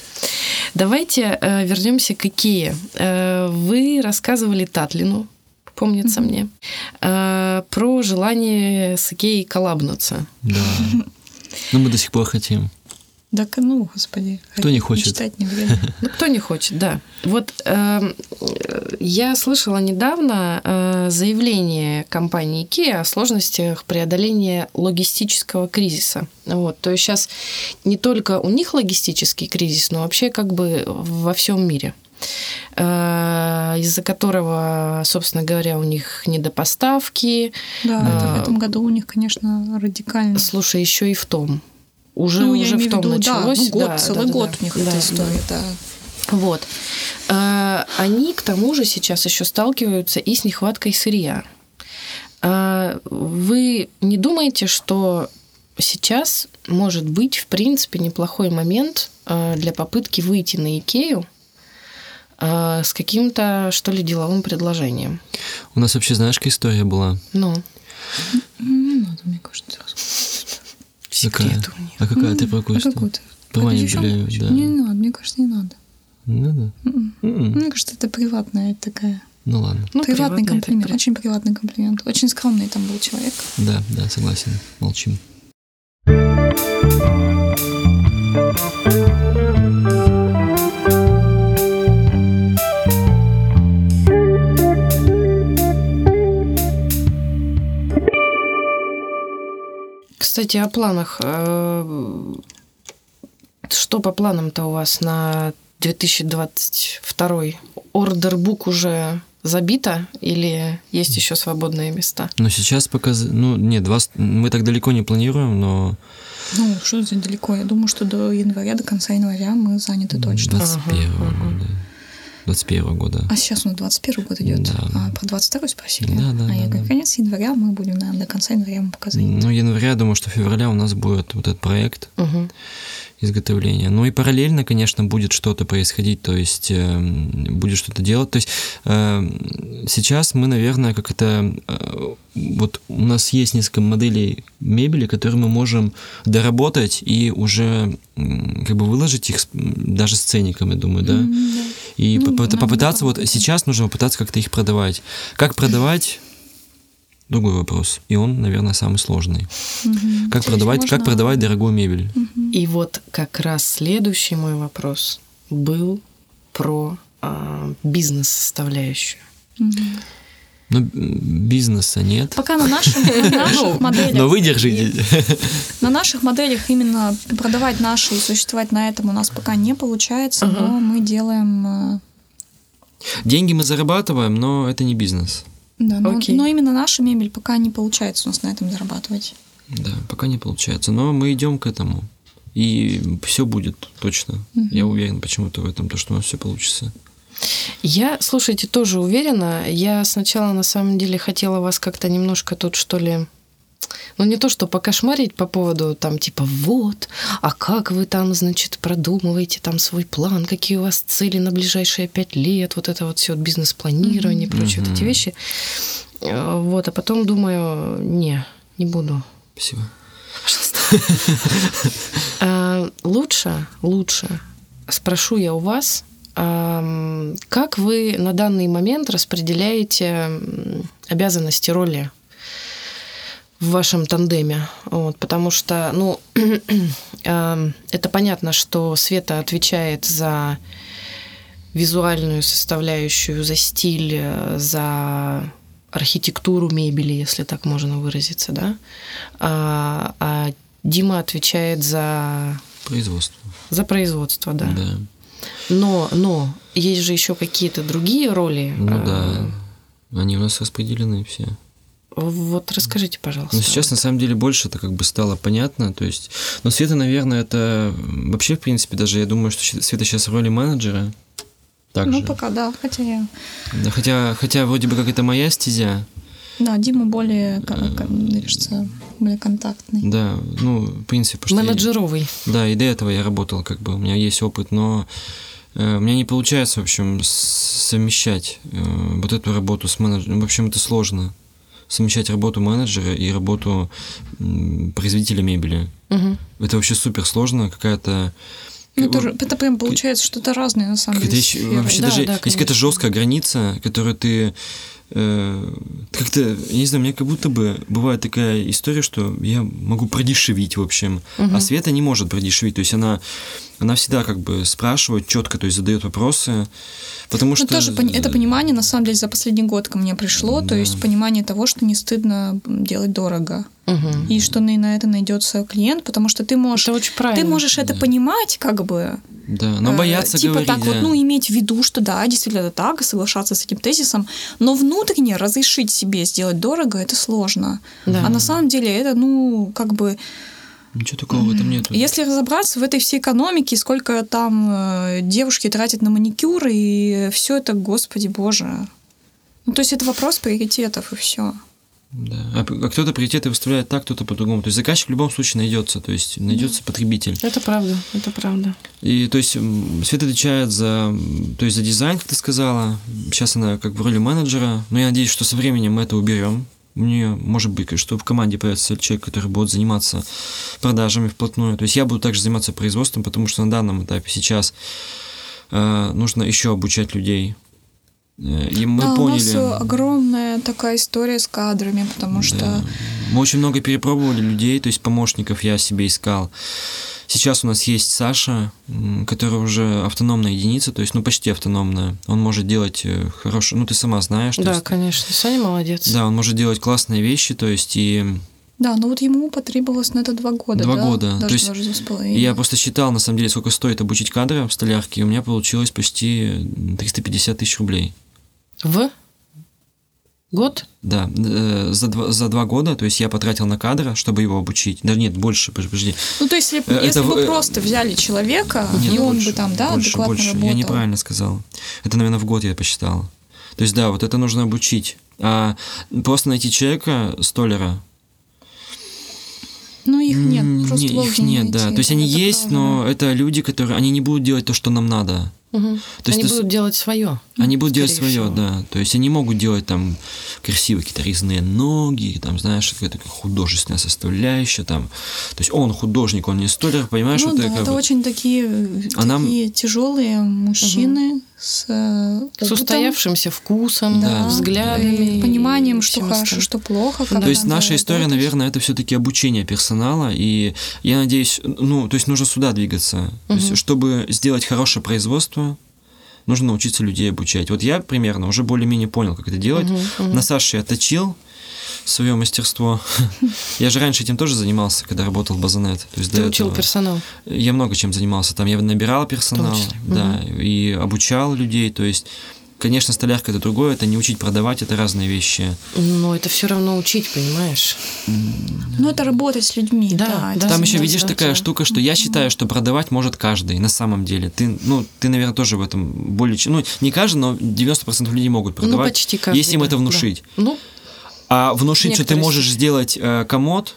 Давайте э, вернемся к Икее. Э, вы рассказывали Татлину, помнится mm-hmm. мне, э, про желание с Икеей коллабнуться. Да. Ну, мы до сих пор хотим. Да, ну, господи. Кто не хочет? Читать не время. Ну, кто не хочет, да. Вот э, я слышала недавно э, заявление компании IKEA о сложностях преодоления логистического кризиса. Вот, то есть сейчас не только у них логистический кризис, но вообще как бы во всем мире из-за которого, собственно говоря, у них недопоставки. Да, это в этом году у них, конечно, радикально. Слушай, еще и в том. Уже, Ну, уже я в том виду, да, началось. ну, год, да, целый да, да, год да. у них Да, эта да. история, да. Вот. Э, Они, к тому же, сейчас еще сталкиваются и с нехваткой сырья. А Вы не думаете, что сейчас может быть, в принципе, неплохой момент э, для попытки выйти на Икею э, с каким-то, что ли, деловым предложением? У нас вообще, знаешь, какая история была? Ну, Не надо, мне кажется. секрет Какая? у них. А какая ты про А какую да. Не надо, мне кажется, не надо. Не надо? М-м. М-м. Мне кажется, это приватная такая. Ну ладно. Ну, приватный приватно это комплимент, при- очень приватный комплимент. Очень скромный там был человек. Да, да, согласен. Молчим. Кстати, о планах. Э, Что по планам-то у вас на 2022? Ордербук уже забито или есть еще свободные места? Но сейчас пока... Ну, нет, два... с- мы так далеко не планируем, но Ну, что за далеко? Я думаю, что до января, до конца января мы заняты точно. 21 Ага, ага. Года. 21 года. А сейчас у нас 21 год идет. Да. А про 22 спросили? Да, да, а я да, говорю, да. конец января мы будем, наверное, до конца января мы пока заняты. Ну, января, думаю, что февраля у нас будет вот этот проект Мгм. изготовления. Ну и параллельно, конечно, будет что-то происходить, то есть э, будет что-то делать. То есть э, сейчас мы, наверное, как это... э, вот у нас есть несколько моделей мебели, которые мы можем доработать и уже как бы выложить их даже с ценником, я думаю, да? М, да. И Ну, поп- надо попытаться, вот сейчас нужно попытаться как-то их продавать. Как продавать? Другой вопрос. И он, наверное, самый сложный. Мгм. Как продавать, как Можно- продавать дорогую мебель? Мгм. И вот как раз следующий мой вопрос был про а, бизнес-составляющую. Мгм. Ну, бизнеса нет. Пока на наших, на наших моделях... Но вы держите. На наших моделях именно продавать наши и существовать на этом у нас пока не получается, но мы делаем... э, Деньги мы зарабатываем, но это не бизнес. Да, но, Окей. но именно наша мебель пока не получается у нас на этом зарабатывать. Да, пока не получается. Но мы идем к этому. И все будет точно. Я уверен почему-то в этом, то, что у нас все получится. Я, слушайте, тоже уверена. Я сначала, на самом деле, хотела вас как-то немножко тут, что ли, ну, не то, что покошмарить по поводу, там, типа, вот, а как вы там, значит, продумываете там свой план, какие у вас цели на ближайшие пять лет, вот это вот все бизнес-планирование и прочие вот эти вещи. Э, Вот, а потом думаю, не, не буду. Спасибо. А, Лучше, лучше спрошу я у вас, как вы на данный момент распределяете обязанности роли в вашем тандеме? Вот, потому что, ну, это понятно, что Света отвечает за визуальную составляющую, за стиль, э, за архитектуру мебели, если так можно выразиться, да? А, а Дима отвечает за, Производство. за производство, да. Да. Но, но есть же еще какие-то другие роли. Ну а, да. Они у нас распределены все. Вот расскажите, пожалуйста. Но сейчас на самом деле больше это как бы стало понятно. То есть, но Света, наверное, это вообще, в принципе, даже я думаю, что Света сейчас в роли менеджера. Также. Ну, пока да, хотя я... Да, хотя, хотя вроде бы как это моя стезя. Да, Дима более, мне кажется, более контактный. Да, ну, в принципе, что я- Менеджеровый. Да, и до этого я работал, как бы, у меня есть опыт, но э, у меня не получается, в общем, совмещать э, вот эту работу с менеджером. В общем, это сложно. Совмещать работу менеджера и работу м, производителя мебели. Мгм. Это вообще супер сложно, какая-то... Ну, это, же- это прям получается что-то разное, на самом деле. вообще Да, даже да, есть какая-то жесткая граница, которую ты э, как это, я не знаю, меня как будто бы бывает такая история, что я могу продешевить, в общем, угу. а Света не может продешевить. То есть она, она всегда как бы спрашивает четко, то есть задает вопросы, потому ну, что... тоже это понимание, на самом деле, за последний год ко мне пришло, да. то есть понимание того, что не стыдно делать дорого. Угу. И что на это найдется клиент, потому что ты можешь, это очень ты можешь это понимать, как бы, да, но бояться э, типа говорить, так да. вот, ну, иметь в виду, что да, действительно это так, соглашаться с этим тезисом, но внутренне разрешить себе сделать дорого, это сложно. Да. А на самом деле это, ну, как бы... Ничего такого в этом нет. Если разобраться в этой всей экономике, сколько там э, девушки тратят на маникюр, и все это, господи боже. Ну, то есть это вопрос приоритетов, и все. Да. А, а кто-то приоритеты выставляет так, кто-то по-другому. То есть заказчик в любом случае найдется, то есть найдется да. потребитель. Это правда, это правда. И то есть Света отвечает за, то есть за дизайн, как ты сказала. Сейчас она как в роли менеджера, но я надеюсь, что со временем мы это уберем. У нее может быть, что в команде появится человек, который будет заниматься продажами вплотную. То есть я буду также заниматься производством, потому что на данном этапе сейчас э, нужно еще обучать людей и мы да, поняли. У нас огромная такая история с кадрами, потому да. что. Мы очень много перепробовали людей, то есть помощников я себе искал. Сейчас у нас есть Саша, который уже автономная единица, то есть, ну, почти автономная. Он может делать э, хорошую, ну, ты сама знаешь. Да, есть, конечно, Саня молодец. Да, он может делать классные вещи, то есть, и да, но вот ему потребовалось на это два года. Два да? года. Даже, То есть даже с половиной. я просто считал, на самом деле, сколько стоит обучить кадры в столярке, и у меня получилось почти 350 тысяч рублей. В год? Да, э, за два, за два года, то есть я потратил на кадра, чтобы его обучить. Да нет, больше, подожди. Ну, то есть, если, э, если бы просто взяли человека, нет, и он больше, бы там, да, больше, адекватно больше. работал. Я неправильно сказал. Это, наверное, в год я посчитал. То есть, да, вот это нужно обучить. А просто найти человека, столера, ну, их нет, просто не, их нет, да. То есть они есть, правда. но это люди, которые они не будут делать то, что нам надо. Угу. То есть, они будут делать свое. Они будут делать свое, всего. да. То есть они могут делать там красивые какие-то резные ноги, там, знаешь, какая-то художественная составляющая, там. То есть он художник, он не столер, понимаешь? Ну вот да, это, это очень такие, а такие нам... тяжелые мужчины угу. с, с устоявшимся вкусом, да, взглядами, и пониманием, что хорошо, что плохо. То есть наша история, работать. наверное, это все-таки обучение персонала, и я надеюсь, ну, то есть нужно сюда двигаться, угу. то есть, чтобы сделать хорошее производство нужно научиться людей обучать. Вот я примерно уже более-менее понял, как это делать. Uh-huh, uh-huh. На Саше я точил свое мастерство. я же раньше этим тоже занимался, когда работал в Базанет. То есть Ты учил этого. персонал? Я много чем занимался. Там я набирал персонал, да, uh-huh. и обучал людей. То есть Конечно, столярка это другое, это не учить продавать, это разные вещи. Но это все равно учить, понимаешь? Ну, это работать с людьми, да. да Там еще видишь такая штука, что я считаю, что продавать может каждый на самом деле. Ты, ну, ты, наверное, тоже в этом более... Ну, не каждый, но 90% людей могут ну, продавать, ну, почти каждый, если им да, это внушить. Да. Ну, а внушить, что ты можешь сделать э, комод,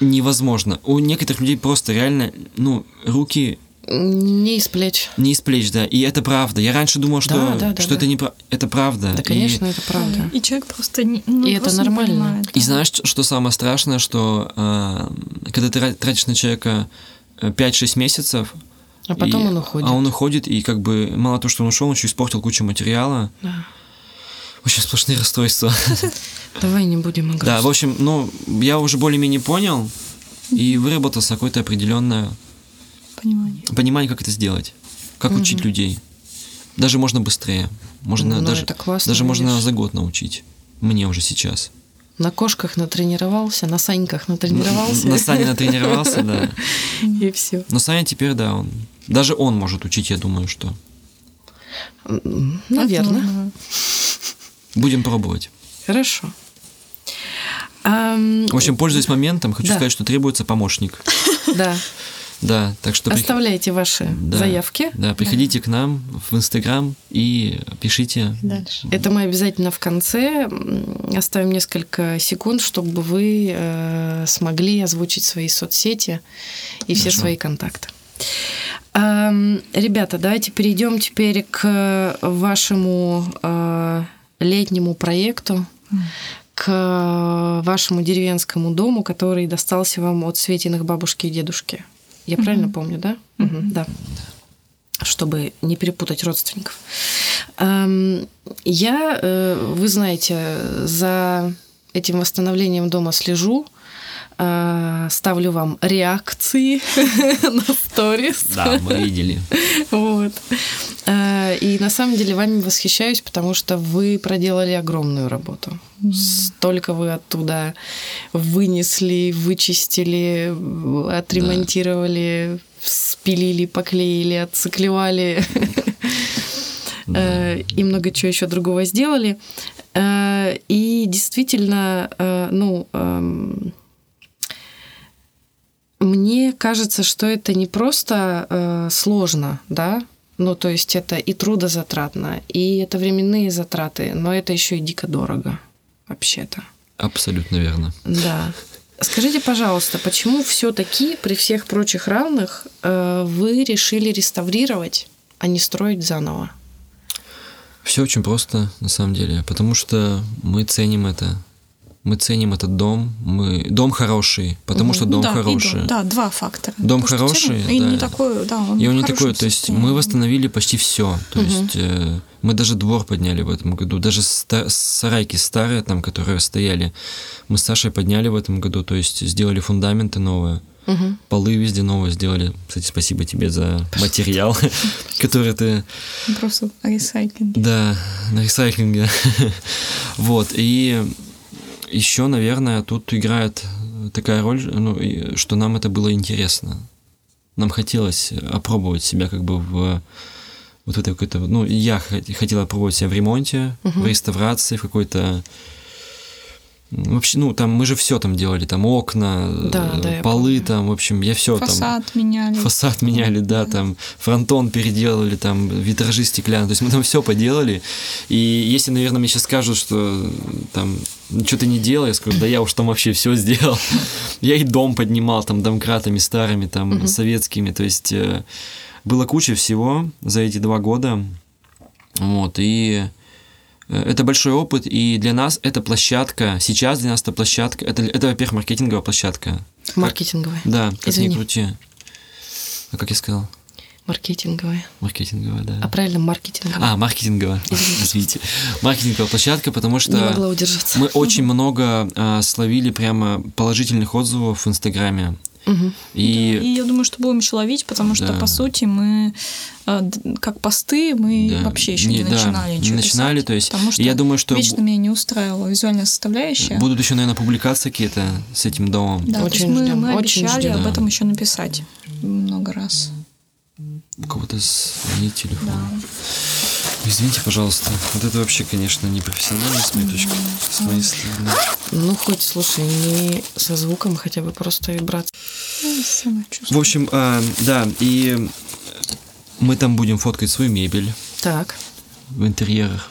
невозможно. У некоторых людей просто реально, ну, руки не из плеч. Не из плеч, да. И это правда. Я раньше думал, что, да, да, да, что да. это не это правда. Да, конечно, и... это правда. И человек просто не. Ну, и это нормально. Понимает, да. И знаешь, что самое страшное, что э, когда ты тратишь на человека 5-6 э, месяцев. А потом и, он уходит. А он уходит, и как бы мало того, что он ушел, он еще испортил кучу материала. Да. Очень сплошные расстройства. Давай не будем играть. Да, в общем, ну, я уже более-менее понял и выработался какое-то определенное Понимание. Понимание, как это сделать. Как угу. учить людей. Даже можно быстрее. Можно ну, даже, это классно, даже видишь. можно за год научить. Мне уже сейчас. На кошках натренировался, на Саньках натренировался. На Сане натренировался, да. И все. Но Саня теперь, да, он. Даже он может учить, я думаю, что. Наверное. Будем пробовать. Хорошо. В общем, пользуясь моментом, хочу сказать, что требуется помощник. Да. Да, так что... Оставляйте ваши да, заявки. Да, приходите да. к нам в Инстаграм и пишите. Дальше. Это мы обязательно в конце оставим несколько секунд, чтобы вы э, смогли озвучить свои соцсети и Хорошо. все свои контакты. Э, ребята, давайте перейдем теперь к вашему э, летнему проекту, к вашему деревенскому дому, который достался вам от Светиных бабушки и дедушки. Я mm-hmm. правильно помню, да? Mm-hmm. Да. Чтобы не перепутать родственников. Эм, я, э, вы знаете, за этим восстановлением дома слежу. Э, ставлю вам реакции на сторис. Да, мы видели. Вот. Э, и на самом деле вами восхищаюсь, потому что вы проделали огромную работу. Столько вы оттуда вынесли, вычистили, отремонтировали, спилили, поклеили, отциклевали э, и много чего еще другого сделали. И действительно, ну, мне кажется, что это не просто э, сложно, да, ну то есть это и трудозатратно, и это временные затраты, но это еще и дико дорого, вообще-то. Абсолютно верно. Да. Скажите, пожалуйста, почему все-таки при всех прочих равных э, вы решили реставрировать, а не строить заново? Все очень просто, на самом деле, потому что мы ценим это мы ценим этот дом, мы дом хороший, потому что дом да, хороший. Дом, да, два фактора. Дом потому хороший, ценим, да. И не такой, да, он И он не такой, то есть мы восстановили почти все, то угу. есть э, мы даже двор подняли в этом году, даже ста- сарайки старые там, которые стояли, мы с Сашей подняли в этом году, то есть сделали фундаменты новые. Угу. Полы везде новые сделали. Кстати, спасибо тебе за материал, который ты... Просто ресайклинг. Да, на ресайклинге. Вот, и еще, наверное, тут играет такая роль, ну, что нам это было интересно. Нам хотелось опробовать себя как бы в вот это какой-то, ну, я хотела опробовать себя в ремонте, uh-huh. в реставрации, в какой-то Вообще, ну, там мы же все там делали, там окна, да, да, полы там, в общем, я все там. Фасад меняли. Фасад меняли, да, да, там фронтон переделали, там витражи стеклянные, то есть мы там все поделали. И если, наверное, мне сейчас скажут, что там что ты не делал, я скажу, да я уж там вообще все сделал. Я и дом поднимал там домкратами старыми, там советскими, то есть э, было куча всего за эти два года. Вот, и это большой опыт, и для нас это площадка, сейчас для нас это площадка, это, это во-первых, маркетинговая площадка. Маркетинговая. Как, да, как Извини. ни крути. А как я сказал? Маркетинговая. Маркетинговая, да. А правильно, маркетинговая. А, маркетинговая. Извините. Маркетинговая площадка, потому что... Не могла удержаться. Мы очень много а, словили прямо положительных отзывов в Инстаграме. Угу. И... Да, и я думаю, что будем еще ловить, потому что, да. по сути, мы э, как посты мы да. вообще еще не, не начинали да, ничего не начинали, писать, то есть потому что я думаю, что вечно меня не устраивала визуальная составляющая. Будут еще, наверное, публикации какие-то с этим домом. Да, очень то есть мы, мы очень обещали ждем. об этом еще написать много раз. У кого-то звонит телефон. Да. Извините, пожалуйста. Вот это вообще, конечно, не профессионально с моей точки, с моей стороны. Ну, хоть, слушай, не со звуком, хотя бы просто вибрация. В общем, а, да, и мы там будем фоткать свою мебель. Так. В интерьерах.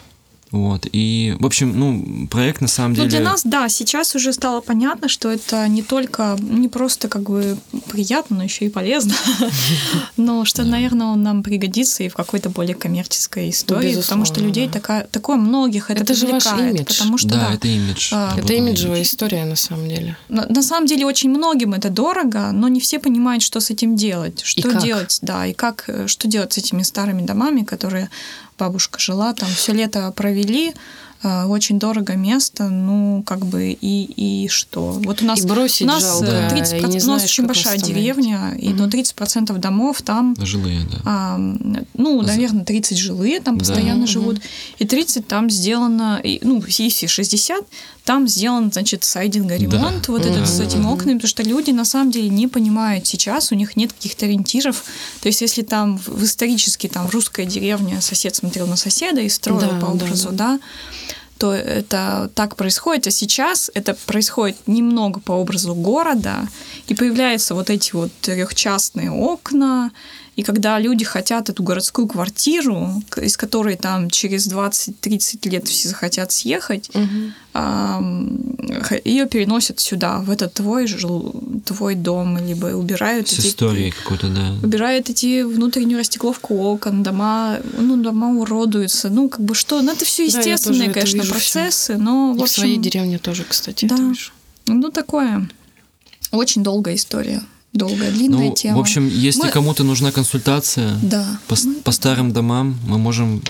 Вот. И, в общем, ну, проект на самом деле... Ну, для нас, да, сейчас уже стало понятно, что это не только, не просто как бы приятно, но еще и полезно. Но что, наверное, он нам пригодится и в какой-то более коммерческой истории, потому что людей такая, такое многих это Это же ваш имидж. Потому что, да, это имидж. А, это имиджевая история, на самом деле. На самом деле, очень многим это дорого, но не все понимают, что с этим делать. Что делать, да, и как, э, что делать с этими старыми домами, которые бабушка жила, там все лето провели, очень дорого место, ну, как бы, и, и что? Вот у нас, и бросить у нас жалко, 30%, и не у нас очень большая деревня, и угу. до 30% домов там... Жилые, да. А, ну, наверное, 30 жилые там постоянно да. живут, и 30 там сделано, и, ну, если 60, там сделан, значит, сайдинга ремонт, да. вот да. этот с этими окнами, потому что люди на самом деле не понимают сейчас, у них нет каких-то ориентиров. То есть, если там в исторически там в русской деревне сосед смотрел на соседа и строил да, по образу, да, да то это так происходит, а сейчас это происходит немного по образу города, и появляются вот эти вот трехчастные окна, и когда люди хотят эту городскую квартиру, из которой там через 20-30 лет все захотят съехать, угу. ее переносят сюда, в этот твой, жил, твой дом, либо убирают С эти... историей какой-то, да. Убирают эти внутреннюю растекловку окон, дома, ну, дома уродуются. Ну, как бы что, ну, это все естественные, да, конечно, процессы, все. но, в, общем... в своей деревне тоже, кстати, да. Ну, такое. Очень долгая история долгая, длинная ну, тема. В общем, если мы... кому-то нужна консультация да. по, мы... по старым домам, мы можем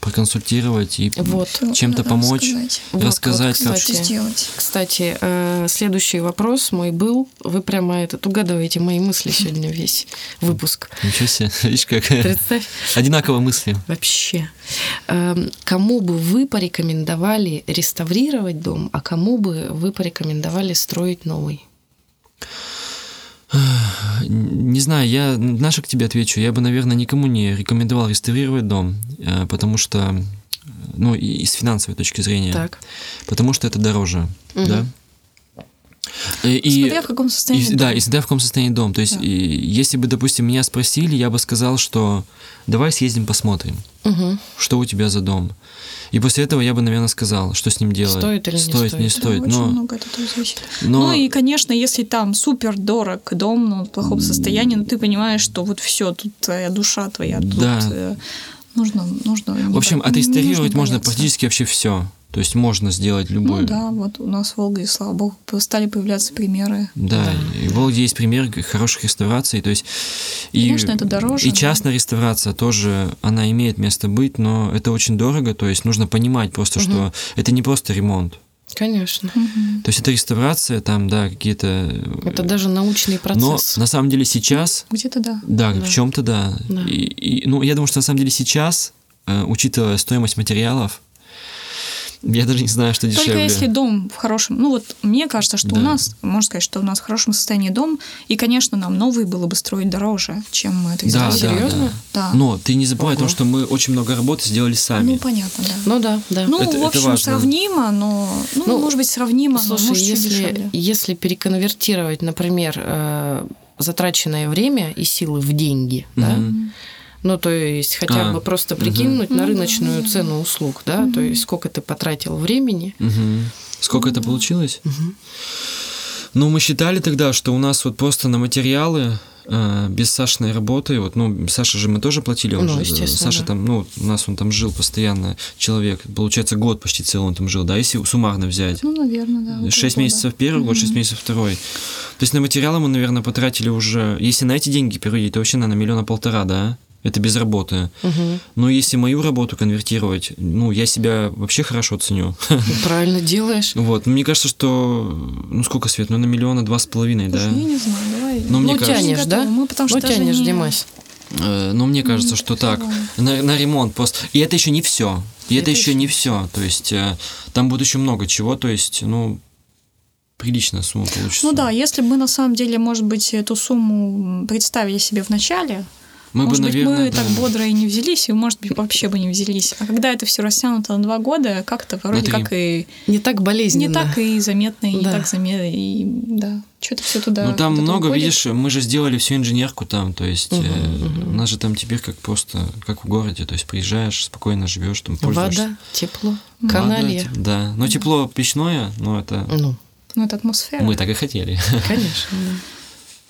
проконсультировать и Вот. чем-то помочь, рассказать. Вот, рассказать, вот, как... кстати. Что сделать? Кстати, э, следующий вопрос мой был. Вы прямо этот угадываете мои мысли сегодня весь выпуск. Ничего себе, видишь, как Представь. одинаково мысли. Вообще. Эм, Кому бы вы порекомендовали реставрировать дом, а кому бы вы порекомендовали строить новый? Не знаю, я Наша к тебе отвечу. Я бы, наверное, никому не рекомендовал реставрировать дом, э, потому что, ну, и с финансовой точки зрения, Так. потому что это дороже, Мгм. да. И, и- Смотря в каком состоянии. и- да, дом. и смотря в каком состоянии дом. То есть, Да. и если бы, допустим, меня спросили, я бы сказал, что давай съездим посмотрим, Мгм. что у тебя за дом. И после этого я бы, наверное, сказал, что с ним делать. Стоит или не стоит, не стоит? Да, очень Но, много от этого зависит. но Ну и, конечно, если там супер дорог дом, но в плохом состоянии, ну ты понимаешь, что вот все, тут твоя душа твоя, тут Да. э, нужно, нужно. в общем, не отреставрировать нужно можно бояться. практически вообще все. То есть можно сделать любую. Ну да, вот у нас в Волге, слава богу, стали появляться примеры. Да, Да. и в Волге есть пример хороших реставраций, то есть и, Конечно, это дороже, И но- частная реставрация тоже, она имеет место быть, но это очень дорого, то есть нужно понимать просто, Мгм. что это не просто ремонт, Конечно. Мгм. то есть это реставрация, там, да, какие-то... э, Это даже научный Но процесс. на самом деле сейчас, Где-то да. да, Да. в чем-то да. Да. И, и, ну, я думаю, что на самом деле сейчас, э, учитывая стоимость материалов, я даже не знаю, что Только дешевле. если дом в хорошем... Ну вот мне кажется, что Да. у нас, можно сказать, что у нас в хорошем состоянии дом, и, конечно, нам новый было бы строить дороже, чем это Да, сделать. да, Серьезно? да. Да. Но ты не забывай о том, Ого. что мы очень много работы сделали сами. Ну, понятно, да. Ну да, да. Ну, Это- в это общем, важно. сравнимо, но... Ну, Ну, может быть, сравнимо, но Слушай, может, чуть если, дешевле. если переконвертировать, например, э, затраченное время и силы в деньги, да, Мгм. Ну, то есть хотя А, бы просто прикинуть на Ну да, рыночную ну цену услуг, да, то есть сколько ты потратил времени. Мгм. Сколько это получилось? Мгм. Ну, мы считали тогда, что у нас вот просто на материалы э, без Сашиной работы, вот, ну, Саша же мы тоже платили, он Ну, же, естественно, Саша да. там, ну, у нас он там жил постоянно, человек, получается, год почти целый он там жил, да, если суммарно взять. Ну, наверное, да. Шесть месяцев первый год, шесть месяцев второй. То есть на материалы мы, наверное, потратили уже, если на эти деньги переводить, то вообще, наверное, миллиона полтора, да? Это без работы. Мгм. Но если мою работу конвертировать, ну, я себя вообще хорошо ценю. Ну, Правильно делаешь. Вот, мне кажется, что, ну, сколько, Свет, ну, на миллиона два с половиной, да? Слушай, я не знаю, давай. Ну, мне Ну, кажется- тянешь, да? Мы потому Ну, что тянешь, не- Димась. Э, Ну, мне кажется, что так. На, на ремонт просто. И это еще не все. И это, Это еще не все. То есть э, там будет еще много чего. То есть, ну, приличная сумма получится. Ну да, если бы мы на самом деле, может быть, эту сумму представили себе в начале, мы может бы, быть, наверное, мы да. так бодро и не взялись, и, может быть, вообще бы не взялись. А когда это все растянуто на два года, как-то вроде как и Не так болезненно. не так и заметно, и не Да. так заметно, и да, что-то все туда. Ну, там много, уходит. видишь, мы же сделали всю инженерку там, то есть э, мгм. у нас же там теперь как просто, как в городе, то есть приезжаешь, спокойно живешь, там пользуешься. Вода, тепло, каналья. да, но тепло печное, но это Ну, Ну, это атмосфера. мы так и хотели. конечно, да.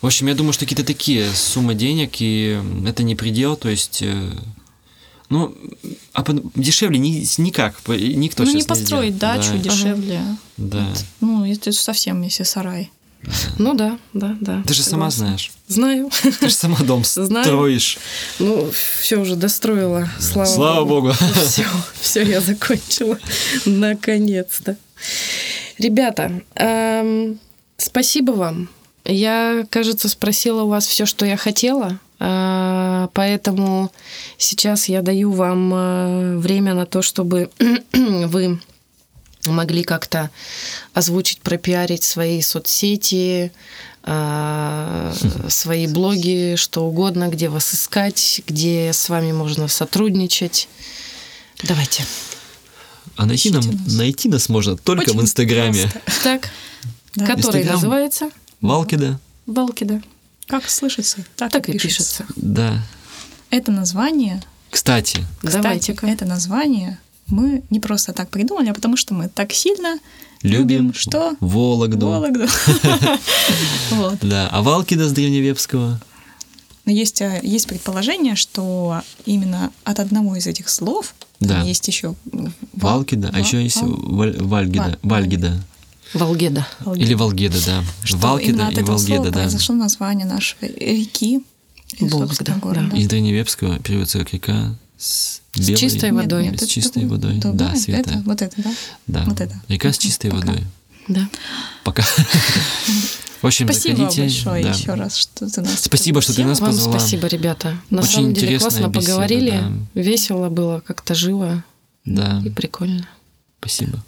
В общем, я думаю, что какие-то такие суммы денег, и это не предел, то есть... э, Ну, а по- дешевле ни, никак, никто ну, сейчас не построить сделает. дачу Да, дешевле. Да. Вот. Ну, это совсем, если сарай. Ну да, да, да. Ты же сама согласна. знаешь. Знаю. Ты же сама дом Знаю. строишь. Ну, все уже достроила. Слава, Слава богу. Все, все, я закончила. Наконец-то. Ребята, эм, спасибо вам. Я, кажется, спросила у вас все, что я хотела. э, Поэтому сейчас я даю вам э, время на то, чтобы вы могли как-то озвучить, пропиарить свои соцсети, э, свои блоги, что угодно, где вас искать, где с вами можно сотрудничать. Давайте. А найти, нам, нас. найти нас можно только Очень в Инстаграме. просто. Так, Да. который Инстаграм. называется Валкида. Балкида. Как слышится, так, Так и пишется. пишется. Да. Это название, Кстати, кстати, Давайте-ка. это название мы не просто так придумали, а потому что мы так сильно любим, любим, что? Вологду. Вологду. Вот. Да, а Валкида с древневепского? Но есть, э, есть предположение, что именно от одного из этих слов Да. есть еще Валкида, а еще есть Валь- Вальгида. Валь- Вальгида. Волгеда. Или Волгеда, да. что Валкида и Волгеда, да. произошло название нашей реки. Волга, да. Из древневепского переводится как река с, белой, с чистой водой. Нет, нет, с чистой водой. Да, да Света. Это, вот это, да? Да. Вот это. Река с чистой Пока. водой. Да. Пока. В общем, спасибо заходите. большое да. еще раз, что ты нас Спасибо, что ты нас Вам позвала. спасибо, ребята. На Очень самом деле классно беседа, поговорили, да. весело было, как-то живо Да. и прикольно. Спасибо.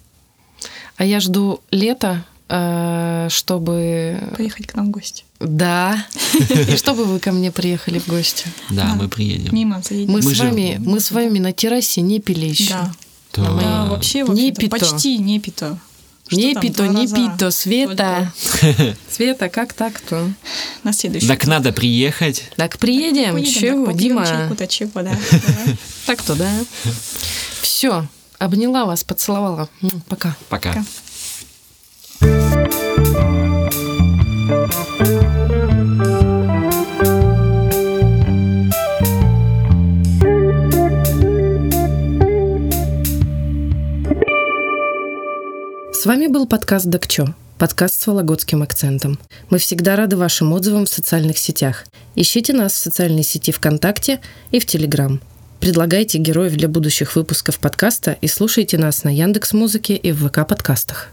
А я жду лета, э, чтобы... Поехать к нам в гости. Да. И чтобы вы ко мне приехали в гости. Да, мы приедем. Мимо заедем. Мы, с вами, мы с вами на террасе не пили еще. Да. Вообще, Не почти не пито. Не пито, не пито, Света. Света, как так-то? На следующий. Так надо приехать. Так, приедем, чего, Дима? Так-то, да. Все, обняла вас, поцеловала. Пока. Пока. Пока. С вами был подкаст «Докчо», подкаст с вологодским акцентом. Мы всегда рады вашим отзывам в социальных сетях. Ищите нас в социальной сети ВКонтакте и в Телеграм. Предлагайте героев для будущих выпусков подкаста и слушайте нас на Яндекс Музыке и в ВК подкастах.